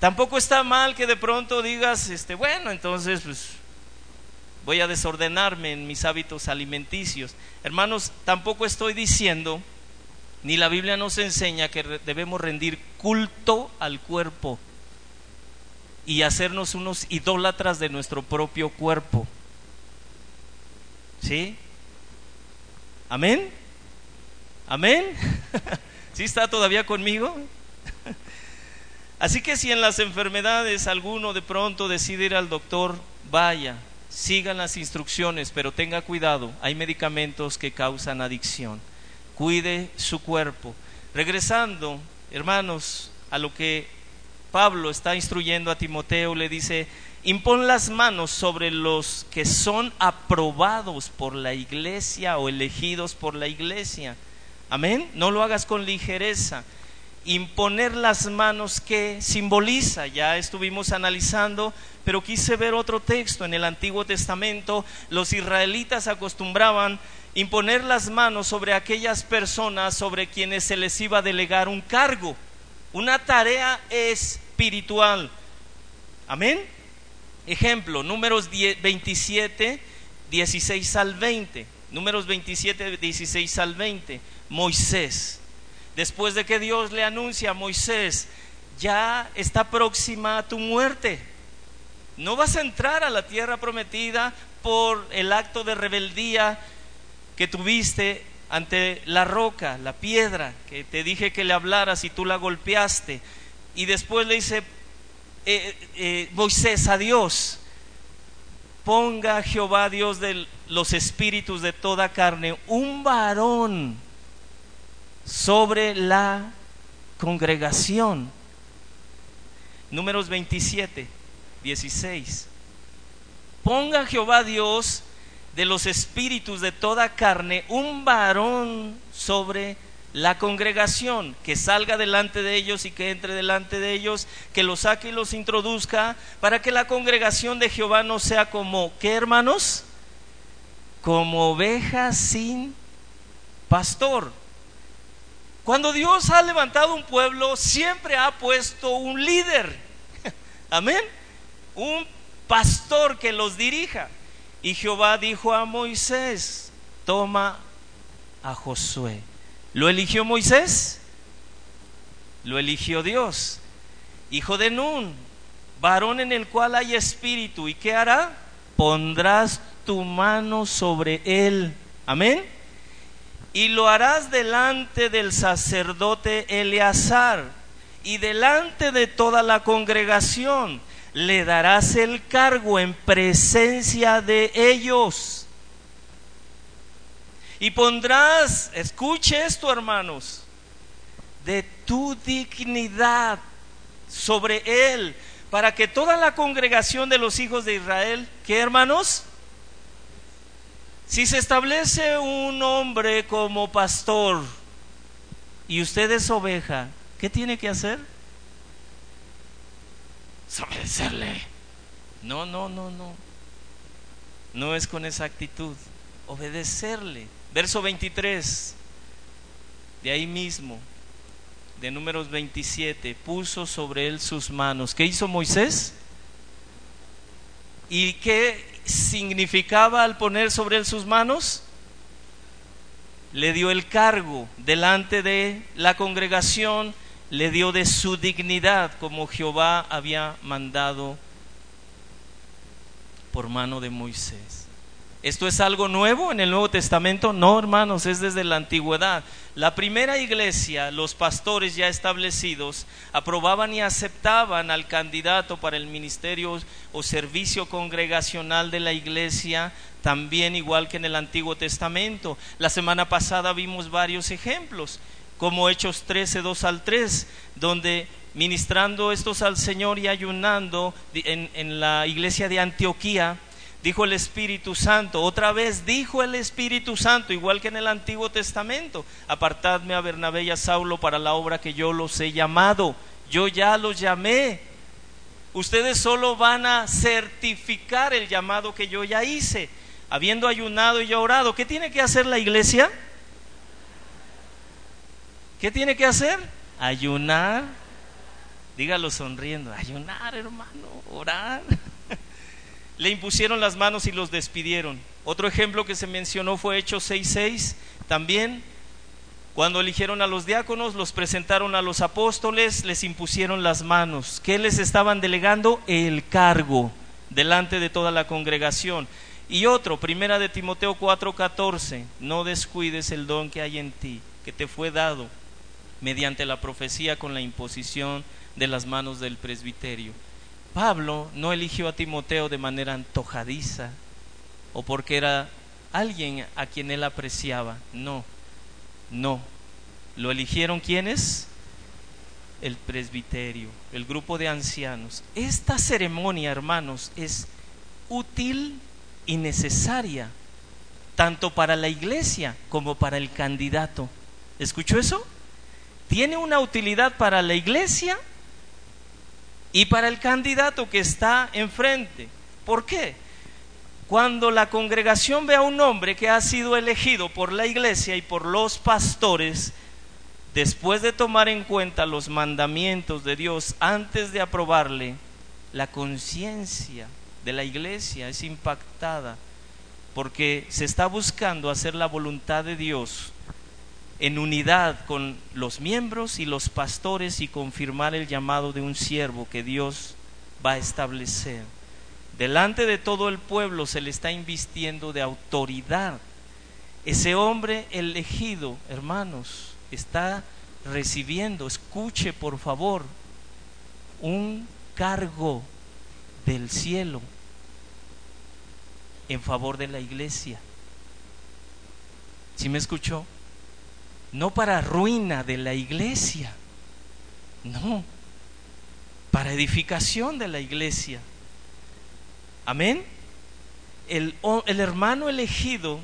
Speaker 1: Tampoco está mal que de pronto digas, este, bueno, entonces pues voy a desordenarme en mis hábitos alimenticios. Hermanos, tampoco estoy diciendo, ni la Biblia nos enseña que debemos rendir culto al cuerpo y hacernos unos idólatras de nuestro propio cuerpo. ¿Sí? ¿Amén? ¿Amén? ¿Sí está todavía conmigo? Así que si en las enfermedades alguno de pronto decide ir al doctor, vaya, sigan las instrucciones, pero tenga cuidado, hay medicamentos que causan adicción. Cuide su cuerpo. Regresando, hermanos, a lo que Pablo está instruyendo a Timoteo, le dice, impon las manos sobre los que son aprobados por la iglesia o elegidos por la iglesia. Amén. No lo hagas con ligereza. Imponer las manos que simboliza, ya estuvimos analizando, pero quise ver otro texto en el Antiguo Testamento. Los israelitas acostumbraban imponer las manos sobre aquellas personas sobre quienes se les iba a delegar un cargo, una tarea es espiritual. Amén. Ejemplo, números 27, 16 al 20. Números 27, 16 al 20. Moisés. Después de que Dios le anuncia a Moisés, ya está próxima tu muerte. No vas a entrar a la tierra prometida por el acto de rebeldía que tuviste ante la roca, la piedra, que te dije que le hablaras y tú la golpeaste y después le dice eh, eh, Moisés a Dios, ponga Jehová Dios de los espíritus de toda carne un varón sobre la congregación. Números 27, 16. Ponga Jehová Dios de los espíritus de toda carne un varón sobre la congregación, que salga delante de ellos y que entre delante de ellos, que los saque y los introduzca, para que la congregación de Jehová no sea como, ¿qué hermanos? Como ovejas sin pastor. Cuando Dios ha levantado un pueblo, siempre ha puesto un líder. Amén. Un pastor que los dirija. Y Jehová dijo a Moisés, toma a Josué ¿Lo eligió Moisés? Lo eligió Dios. Hijo de Nun, varón en el cual hay espíritu. ¿Y qué hará? Pondrás tu mano sobre él. Amén. Y lo harás delante del sacerdote Eleazar y delante de toda la congregación. Le darás el cargo en presencia de ellos y pondrás, escuche esto hermanos, de tu dignidad sobre él, para que toda la congregación de los hijos de Israel, ¿qué hermanos? Si se establece un hombre como pastor y usted es oveja, ¿qué tiene que hacer? Obedecerle. No, no, no, no. No es con esa actitud. Obedecerle. Verso 23. De ahí mismo, de números 27, puso sobre él sus manos. ¿Qué hizo Moisés? ¿Y qué significaba al poner sobre él sus manos? Le dio el cargo delante de la congregación, le dio de su dignidad como Jehová había mandado por mano de Moisés. ¿Esto es algo nuevo en el Nuevo Testamento? No, hermanos, es desde la antigüedad. La primera iglesia, los pastores ya establecidos, aprobaban y aceptaban al candidato para el ministerio o servicio congregacional de la iglesia, también igual que en el Antiguo Testamento. La semana pasada vimos varios ejemplos, como Hechos 13, 2 al 3, donde ministrando estos al Señor y ayunando en, en la iglesia de Antioquía, dijo el Espíritu Santo, otra vez dijo el Espíritu Santo, igual que en el Antiguo Testamento, apartadme a Bernabé y a Saulo para la obra que yo los he llamado, yo ya los llamé, ustedes solo van a certificar el llamado que yo ya hice, habiendo ayunado y orado, ¿qué tiene que hacer la iglesia? ¿Qué tiene que hacer? Ayunar, dígalo sonriendo, ayunar hermano, orar le impusieron las manos y los despidieron. Otro ejemplo que se mencionó fue Hechos 6.6. También, cuando eligieron a los diáconos, los presentaron a los apóstoles, les impusieron las manos. ¿Qué les estaban delegando? El cargo delante de toda la congregación. Y otro, primera de Timoteo 4:14, no descuides el don que hay en ti, que te fue dado mediante la profecía con la imposición de las manos del presbiterio. Pablo no eligió a Timoteo de manera antojadiza o porque era alguien a quien él apreciaba. No, no. ¿Lo eligieron quiénes? El presbiterio, el grupo de ancianos. Esta ceremonia, hermanos, es útil y necesaria, tanto para la iglesia como para el candidato. ¿Escuchó eso? Tiene una utilidad para la iglesia y para el candidato que está enfrente. ¿Por qué? Cuando la congregación ve a un hombre que ha sido elegido por la iglesia y por los pastores, después de tomar en cuenta los mandamientos de Dios antes de aprobarle, la conciencia de la iglesia es impactada porque se está buscando hacer la voluntad de Dios en unidad con los miembros y los pastores y confirmar el llamado de un siervo que Dios va a establecer. Delante de todo el pueblo se le está invistiendo de autoridad. Ese hombre elegido, hermanos, está recibiendo, escuche por favor, un cargo del cielo en favor de la iglesia. ¿Sí me escuchó? No para ruina de la iglesia, no, para edificación de la iglesia. Amén. El, el, hermano elegido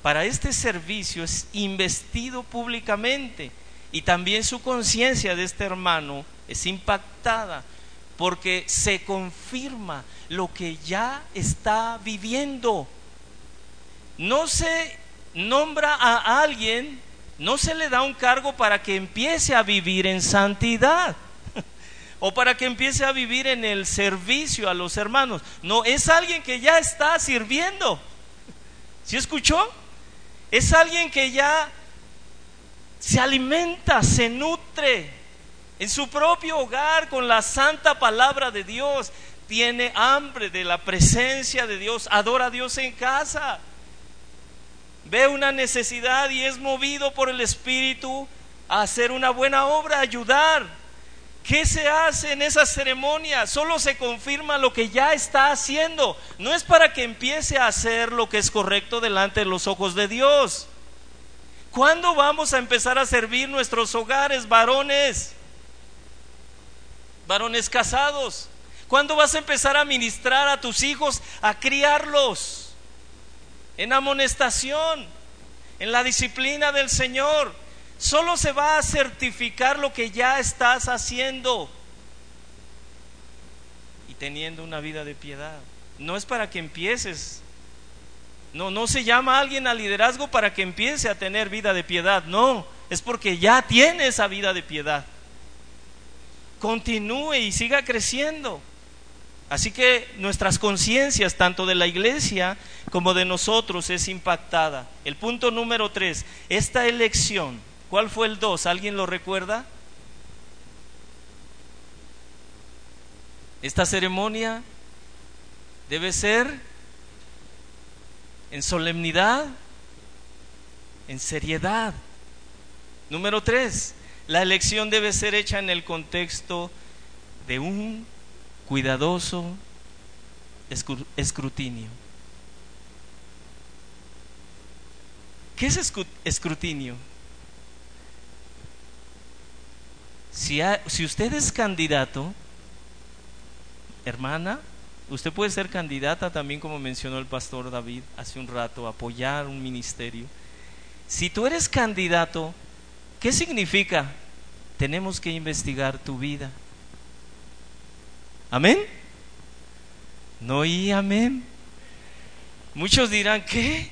Speaker 1: para este servicio es investido públicamente y también su conciencia de este hermano es impactada porque se confirma lo que ya está viviendo. No se nombra a alguien no se le da un cargo para que empiece a vivir en santidad o para que empiece a vivir en el servicio a los hermanos. No, es alguien que ya está sirviendo. ¿Sí escuchó? Es alguien que ya se alimenta, se nutre en su propio hogar con la santa palabra de Dios. Tiene hambre de la presencia de Dios, adora a Dios en casa ve una necesidad y es movido por el Espíritu a hacer una buena obra, a ayudar. ¿Qué se hace en esa ceremonia? Solo se confirma lo que ya está haciendo. No es para que empiece a hacer lo que es correcto delante de los ojos de Dios. ¿Cuándo vamos a empezar a servir nuestros hogares, varones? Varones casados. ¿Cuándo vas a empezar a ministrar a tus hijos, a criarlos? En amonestación, en la disciplina del Señor. Solo se va a certificar lo que ya estás haciendo y teniendo una vida de piedad. No es para que empieces. No, no se llama a alguien al liderazgo para que empiece a tener vida de piedad. No, es porque ya tiene esa vida de piedad. Continúe y siga creciendo. Así que nuestras conciencias, tanto de la iglesia como de nosotros, es impactada. El punto número tres, esta elección, ¿cuál fue el dos? ¿Alguien lo recuerda? Esta ceremonia debe ser en solemnidad, en seriedad. Número tres, la elección debe ser hecha en el contexto de un cuidadoso escrutinio. ¿Qué es escrutinio? Si, si usted es candidato, hermana, usted puede ser candidata también como mencionó el pastor David hace un rato, apoyar un ministerio. Si tú eres candidato, ¿qué significa? Tenemos que investigar tu vida. Amén. No y amén. Muchos dirán, ¿qué?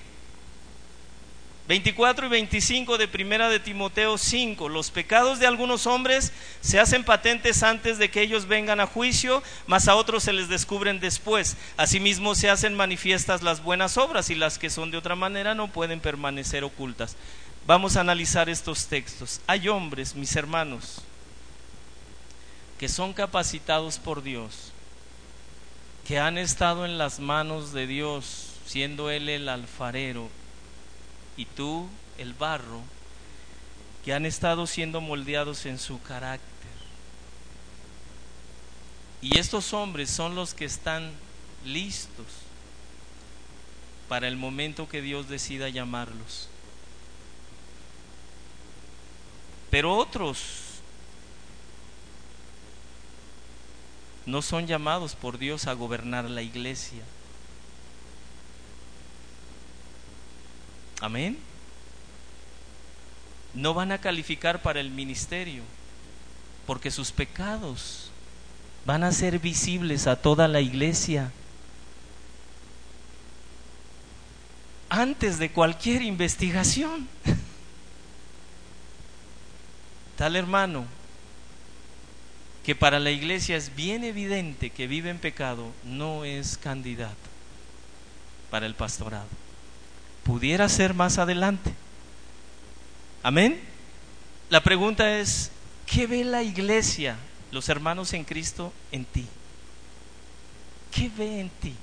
Speaker 1: 24 y 25 de Primera de Timoteo 5. Los pecados de algunos hombres se hacen patentes antes de que ellos vengan a juicio, mas a otros se les descubren después. Asimismo se hacen manifiestas las buenas obras y las que son de otra manera no pueden permanecer ocultas. Vamos a analizar estos textos. Hay hombres, mis hermanos, que son capacitados por Dios, que han estado en las manos de Dios, siendo Él el alfarero y tú el barro, que han estado siendo moldeados en su carácter. Y estos hombres son los que están listos para el momento que Dios decida llamarlos. Pero otros no son llamados por Dios a gobernar la iglesia. Amén. No van a calificar para el ministerio porque sus pecados van a ser visibles a toda la iglesia antes de cualquier investigación. Tal hermano que para la iglesia es bien evidente que vive en pecado, no es candidato para el pastorado. Pudiera ser más adelante. Amén. La pregunta es, ¿qué ve la iglesia, los hermanos en Cristo, en ti? ¿Qué ve en ti?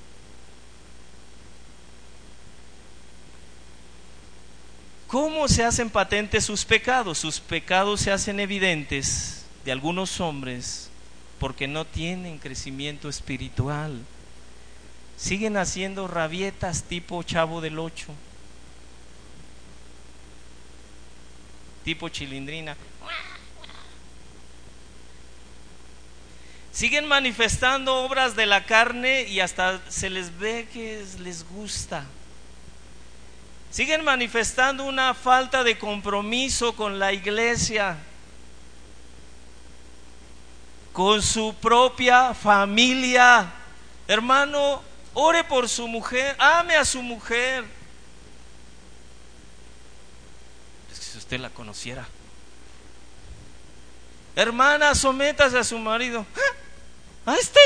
Speaker 1: ¿Cómo se hacen patentes sus pecados? Sus pecados se hacen evidentes de algunos hombres porque no tienen crecimiento espiritual. Siguen haciendo rabietas tipo chavo del ocho, tipo chilindrina. Siguen manifestando obras de la carne y hasta se les ve que les gusta. Siguen manifestando una falta de compromiso con la iglesia con su propia familia. Hermano, ore por su mujer, ame a su mujer. Es que si usted la conociera. Hermana, sométase a su marido. ¿A este?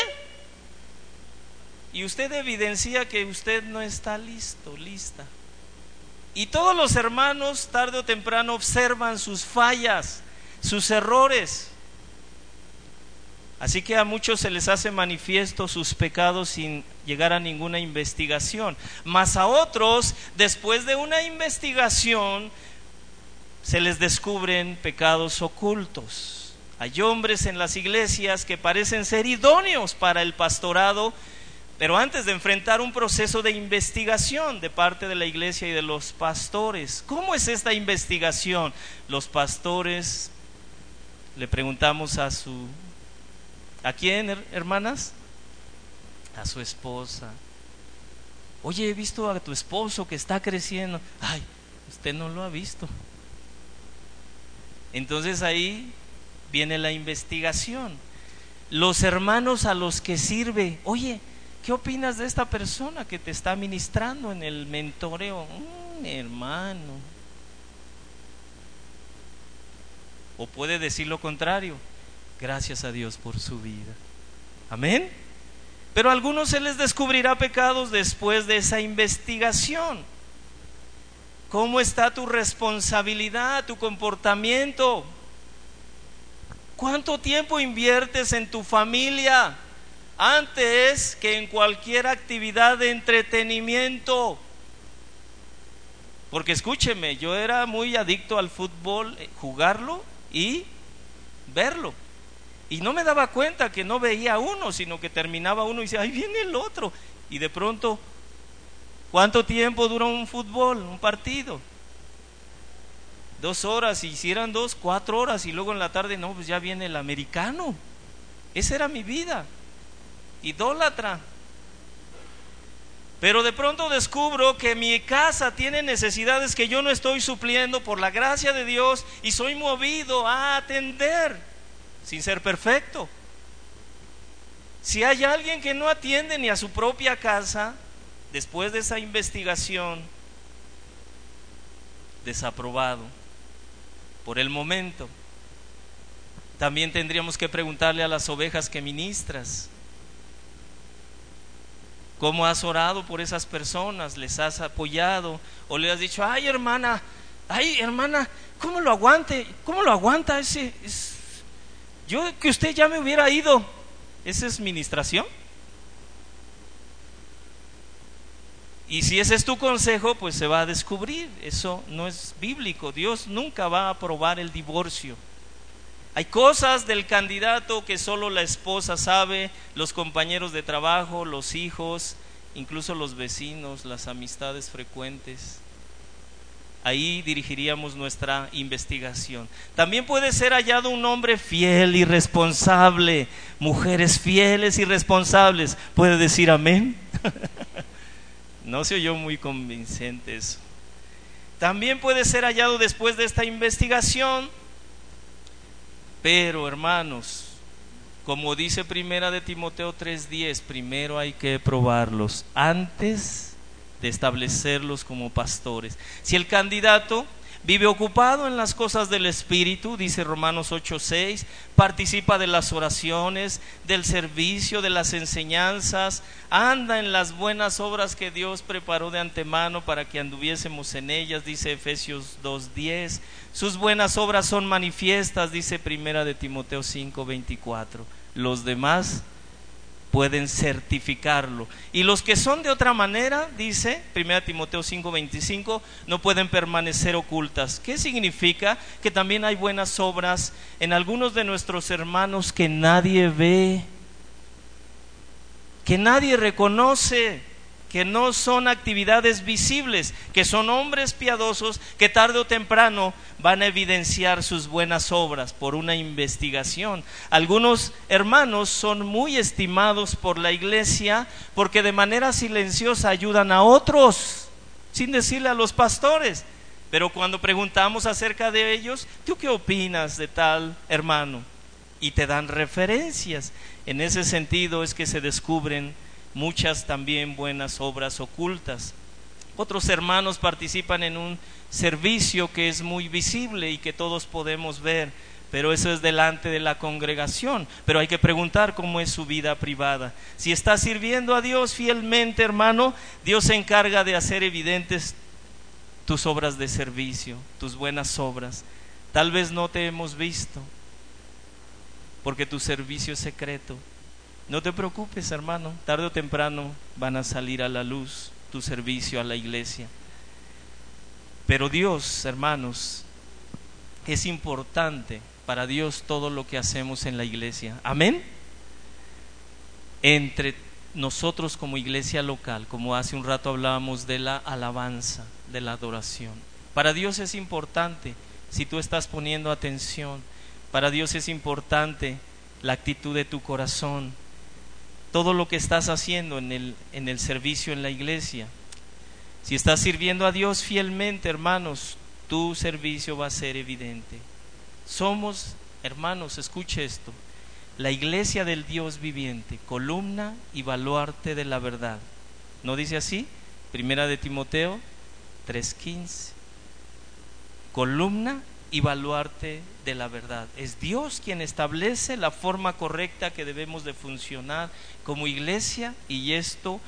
Speaker 1: Y usted evidencia que usted no está listo, lista. Y todos los hermanos tarde o temprano observan sus fallas, sus errores. Así que a muchos se les hace manifiesto sus pecados sin llegar a ninguna investigación. Mas a otros, después de una investigación, se les descubren pecados ocultos. Hay hombres en las iglesias que parecen ser idóneos para el pastorado, pero antes de enfrentar un proceso de investigación de parte de la iglesia y de los pastores, ¿cómo es esta investigación? Los pastores le preguntamos a su ¿A quién, hermanas? A su esposa. Oye, he visto a tu esposo que está creciendo. Ay, usted no lo ha visto. Entonces ahí viene la investigación. Los hermanos a los que sirve, oye, ¿qué opinas de esta persona que te está ministrando en el mentoreo? Mm, hermano. O puede decir lo contrario, gracias a Dios por su vida. Amén. Pero a algunos se les descubrirá pecados después de esa investigación. ¿Cómo está tu responsabilidad, tu comportamiento? ¿Cuánto tiempo inviertes en tu familia antes que en cualquier actividad de entretenimiento? Porque escúcheme, yo era muy adicto al fútbol, eh, jugarlo y verlo. Y no me daba cuenta que no veía uno, sino que terminaba uno y decía, ahí viene el otro. Y de pronto, ¿cuánto tiempo dura un fútbol, un partido? Dos horas, y hicieran dos, cuatro horas, y luego en la tarde, no, pues ya viene el americano. Esa era mi vida, idólatra. Pero de pronto descubro que mi casa tiene necesidades que yo no estoy supliendo por la gracia de Dios y soy movido a atender sin ser perfecto. Si hay alguien que no atiende ni a su propia casa, después de esa investigación, desaprobado por el momento. También tendríamos que preguntarle a las ovejas que ministras, ¿cómo has orado por esas personas? ¿Les has apoyado? ¿O le has dicho, ay hermana, ay hermana, ¿cómo lo aguante? ¿Cómo lo aguanta ese? Yo que usted ya me hubiera ido. ¿Esa es ministración? Y si ese es tu consejo, pues se va a descubrir. Eso no es bíblico. Dios nunca va a aprobar el divorcio. Hay cosas del candidato que solo la esposa sabe, los compañeros de trabajo, los hijos, incluso los vecinos, las amistades frecuentes. Ahí dirigiríamos nuestra investigación. También puede ser hallado un hombre fiel y responsable, mujeres fieles y responsables. ¿Puede decir amén? no se oyó muy convincente eso. También puede ser hallado después de esta investigación, pero hermanos, como dice primera de Timoteo 3:10, primero hay que probarlos antes de establecerlos como pastores. Si el candidato vive ocupado en las cosas del Espíritu, dice Romanos 8:6, participa de las oraciones, del servicio, de las enseñanzas, anda en las buenas obras que Dios preparó de antemano para que anduviésemos en ellas, dice Efesios 2:10. Sus buenas obras son manifiestas, dice Primera de Timoteo 5:24. Los demás pueden certificarlo. Y los que son de otra manera, dice 1 Timoteo 5:25, no pueden permanecer ocultas. ¿Qué significa? Que también hay buenas obras en algunos de nuestros hermanos que nadie ve, que nadie reconoce que no son actividades visibles, que son hombres piadosos que tarde o temprano van a evidenciar sus buenas obras por una investigación. Algunos hermanos son muy estimados por la iglesia porque de manera silenciosa ayudan a otros, sin decirle a los pastores. Pero cuando preguntamos acerca de ellos, ¿tú qué opinas de tal hermano? Y te dan referencias. En ese sentido es que se descubren muchas también buenas obras ocultas. Otros hermanos participan en un servicio que es muy visible y que todos podemos ver, pero eso es delante de la congregación. Pero hay que preguntar cómo es su vida privada. Si está sirviendo a Dios fielmente, hermano, Dios se encarga de hacer evidentes tus obras de servicio, tus buenas obras. Tal vez no te hemos visto, porque tu servicio es secreto, no te preocupes, hermano, tarde o temprano van a salir a la luz tu servicio a la iglesia. Pero Dios, hermanos, es importante para Dios todo lo que hacemos en la iglesia. Amén. Entre nosotros como iglesia local, como hace un rato hablábamos de la alabanza, de la adoración. Para Dios es importante si tú estás poniendo atención. Para Dios es importante la actitud de tu corazón todo lo que estás haciendo en el, en el servicio en la iglesia. Si estás sirviendo a Dios fielmente, hermanos, tu servicio va a ser evidente. Somos, hermanos, escuche esto, la iglesia del Dios viviente, columna y baluarte de la verdad. ¿No dice así? Primera de Timoteo 3:15. Columna y baluarte de la verdad. Es Dios quien establece la forma correcta que debemos de funcionar como iglesia y esto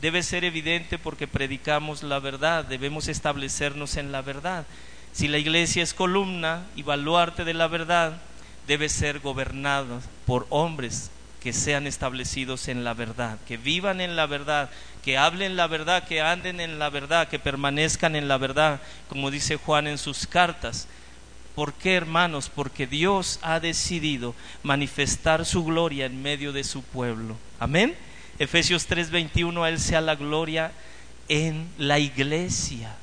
Speaker 1: debe ser evidente porque predicamos la verdad, debemos establecernos en la verdad. Si la iglesia es columna y baluarte de la verdad, debe ser gobernada por hombres que sean establecidos en la verdad, que vivan en la verdad, que hablen la verdad, que anden en la verdad, que permanezcan en la verdad, como dice Juan en sus cartas. ¿Por qué, hermanos? Porque Dios ha decidido manifestar su gloria en medio de su pueblo. Amén. Efesios 3:21, a Él sea la gloria en la iglesia.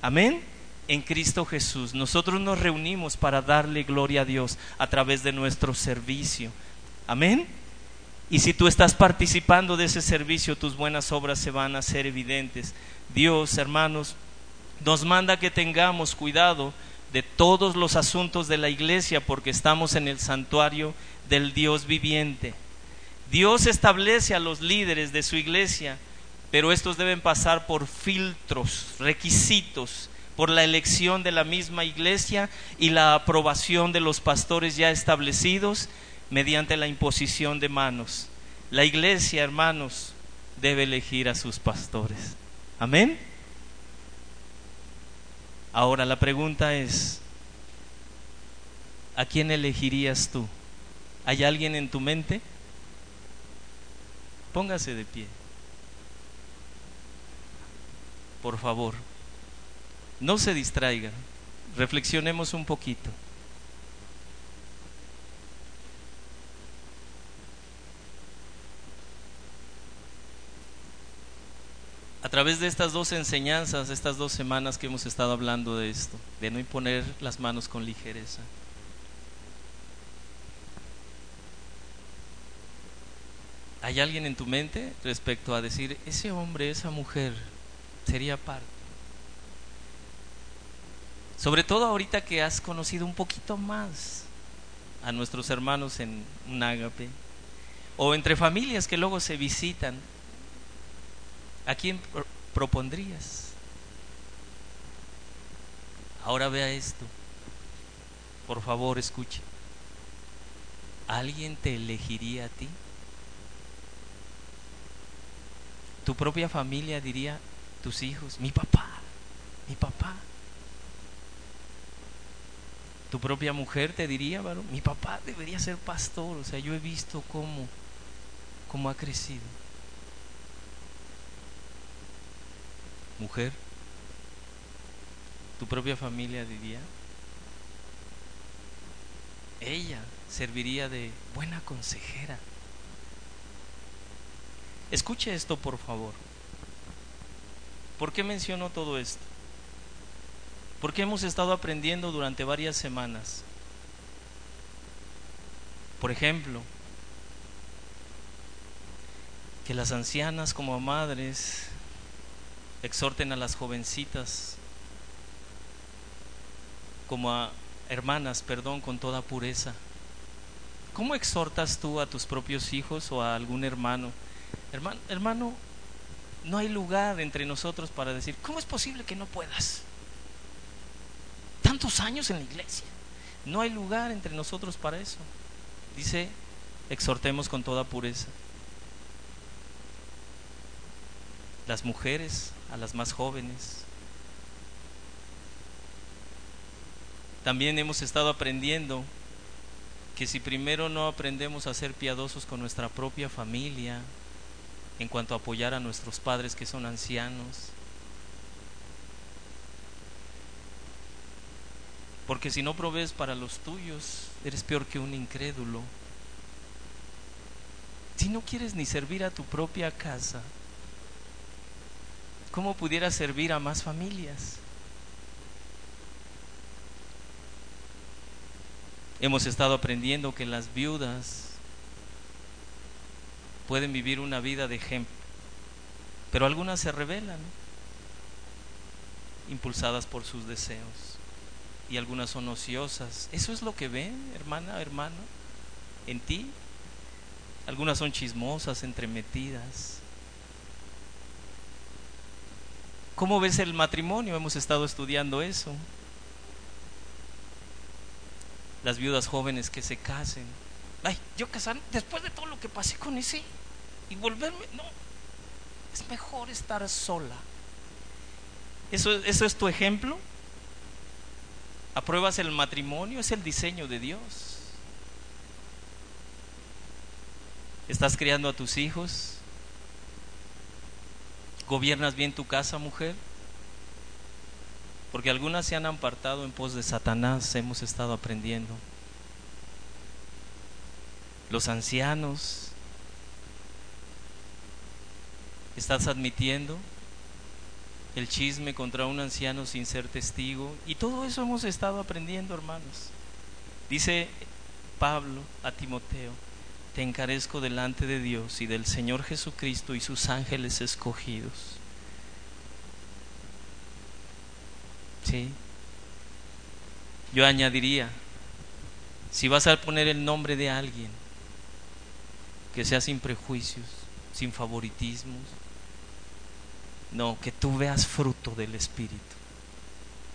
Speaker 1: Amén en Cristo Jesús. Nosotros nos reunimos para darle gloria a Dios a través de nuestro servicio. Amén. Y si tú estás participando de ese servicio, tus buenas obras se van a hacer evidentes. Dios, hermanos, nos manda que tengamos cuidado de todos los asuntos de la iglesia porque estamos en el santuario del Dios viviente. Dios establece a los líderes de su iglesia, pero estos deben pasar por filtros, requisitos por la elección de la misma iglesia y la aprobación de los pastores ya establecidos mediante la imposición de manos. La iglesia, hermanos, debe elegir a sus pastores. Amén. Ahora la pregunta es, ¿a quién elegirías tú? ¿Hay alguien en tu mente? Póngase de pie. Por favor. No se distraigan, reflexionemos un poquito. A través de estas dos enseñanzas, estas dos semanas que hemos estado hablando de esto, de no imponer las manos con ligereza. ¿Hay alguien en tu mente respecto a decir, ese hombre, esa mujer, sería parte? Sobre todo ahorita que has conocido un poquito más a nuestros hermanos en un ágape o entre familias que luego se visitan. ¿A quién propondrías? Ahora vea esto. Por favor, escuche. ¿Alguien te elegiría a ti? Tu propia familia diría, tus hijos, mi papá, mi papá. Tu propia mujer te diría, varón, mi papá debería ser pastor, o sea, yo he visto cómo, cómo ha crecido. Mujer, tu propia familia diría, ella serviría de buena consejera. Escuche esto, por favor. ¿Por qué menciono todo esto? Porque hemos estado aprendiendo durante varias semanas. Por ejemplo, que las ancianas como madres exhorten a las jovencitas como a hermanas, perdón, con toda pureza. ¿Cómo exhortas tú a tus propios hijos o a algún hermano? Hermano, hermano, no hay lugar entre nosotros para decir, ¿cómo es posible que no puedas? tantos años en la iglesia. No hay lugar entre nosotros para eso. Dice, exhortemos con toda pureza. Las mujeres, a las más jóvenes. También hemos estado aprendiendo que si primero no aprendemos a ser piadosos con nuestra propia familia, en cuanto a apoyar a nuestros padres que son ancianos, Porque si no provees para los tuyos, eres peor que un incrédulo. Si no quieres ni servir a tu propia casa, ¿cómo pudieras servir a más familias? Hemos estado aprendiendo que las viudas pueden vivir una vida de ejemplo, pero algunas se rebelan, impulsadas por sus deseos, y algunas son ociosas. ¿Eso es lo que ven, hermana, hermano, en ti? Algunas son chismosas, entremetidas. ¿Cómo ves el matrimonio? Hemos estado estudiando eso. Las viudas jóvenes que se casen. Ay, yo casar después de todo lo que pasé con ese y volverme, no. Es mejor estar sola. ¿Eso, eso es tu ejemplo? ¿Apruebas el matrimonio? Es el diseño de Dios. ¿Estás criando a tus hijos? ¿Gobiernas bien tu casa, mujer? Porque algunas se han apartado en pos de Satanás, hemos estado aprendiendo. Los ancianos, ¿estás admitiendo el chisme contra un anciano sin ser testigo? Y todo eso hemos estado aprendiendo, hermanos. Dice Pablo a Timoteo, te encarezco delante de Dios y del Señor Jesucristo y sus ángeles escogidos. Sí. Yo añadiría, si vas a poner el nombre de alguien, que sea sin prejuicios, sin favoritismos, no, que tú veas fruto del Espíritu,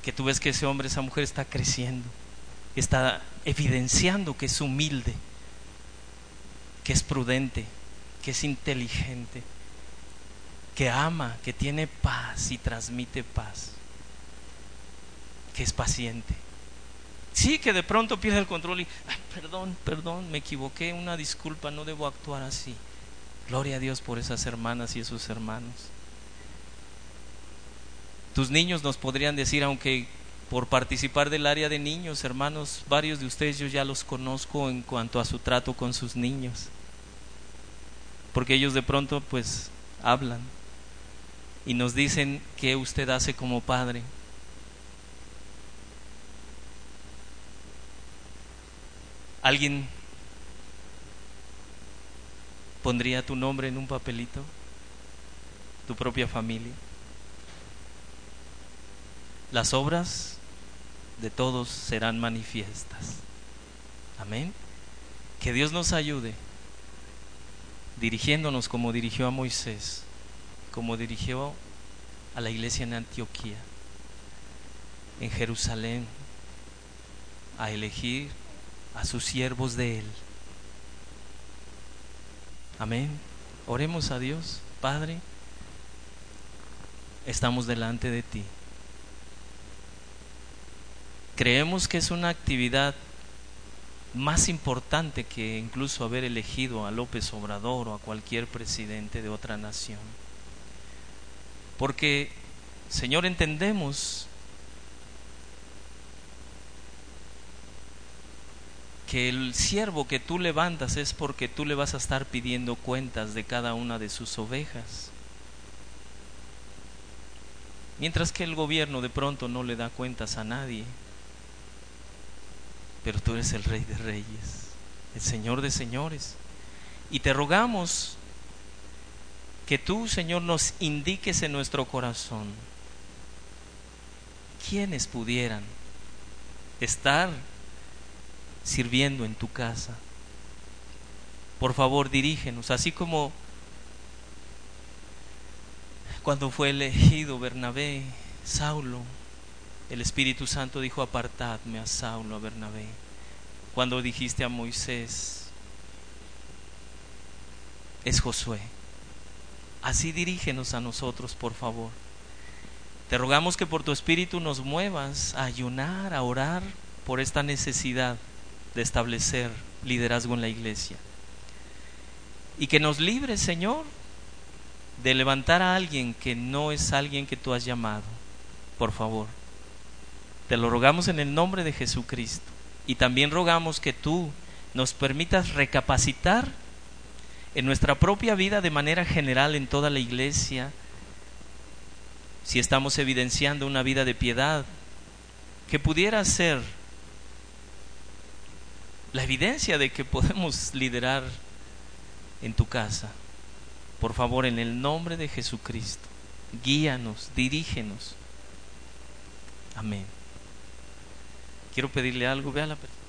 Speaker 1: que tú ves que ese hombre, esa mujer está creciendo, está evidenciando que es humilde, que es prudente, que es inteligente, que ama, que tiene paz y transmite paz, que es paciente. Sí, que de pronto pierde el control y, perdón, perdón, me equivoqué, una disculpa, no debo actuar así. Gloria a Dios por esas hermanas y esos hermanos. Tus niños nos podrían decir, aunque por participar del área de niños, hermanos, varios de ustedes yo ya los conozco en cuanto a su trato con sus niños. Porque ellos de pronto pues hablan y nos dicen qué usted hace como padre. ¿Alguien pondría tu nombre en un papelito? ¿Tu propia familia? Las obras de todos serán manifiestas. Amén. Que Dios nos ayude dirigiéndonos como dirigió a Moisés, como dirigió a la iglesia en Antioquía, en Jerusalén, a elegir a sus siervos de Él. Amén. Oremos a Dios, Padre, estamos delante de ti. Creemos que es una actividad más importante que incluso haber elegido a López Obrador o a cualquier presidente de otra nación. Porque, Señor, entendemos que el siervo que tú levantas es porque tú le vas a estar pidiendo cuentas de cada una de sus ovejas. Mientras que el gobierno de pronto no le da cuentas a nadie pero tú eres el Rey de Reyes, el Señor de Señores. Y te rogamos que tú, Señor, nos indiques en nuestro corazón quiénes pudieran estar sirviendo en tu casa. Por favor, dirígenos, así como cuando fue elegido Bernabé, Saulo, el Espíritu Santo dijo, apartadme a Saulo, a Bernabé. Cuando dijiste a Moisés, es Josué. Así dirígenos a nosotros, por favor. Te rogamos que por tu Espíritu nos muevas a ayunar, a orar por esta necesidad de establecer liderazgo en la iglesia. Y que nos libres, Señor, de levantar a alguien que no es alguien que tú has llamado. Por favor. Te lo rogamos en el nombre de Jesucristo. Y también rogamos que tú nos permitas recapacitar en nuestra propia vida de manera general en toda la iglesia, si estamos evidenciando una vida de piedad, que pudiera ser la evidencia de que podemos liderar en tu casa. Por favor, en el nombre de Jesucristo, guíanos, dirígenos. Amén. Quiero pedirle algo, vea la persona.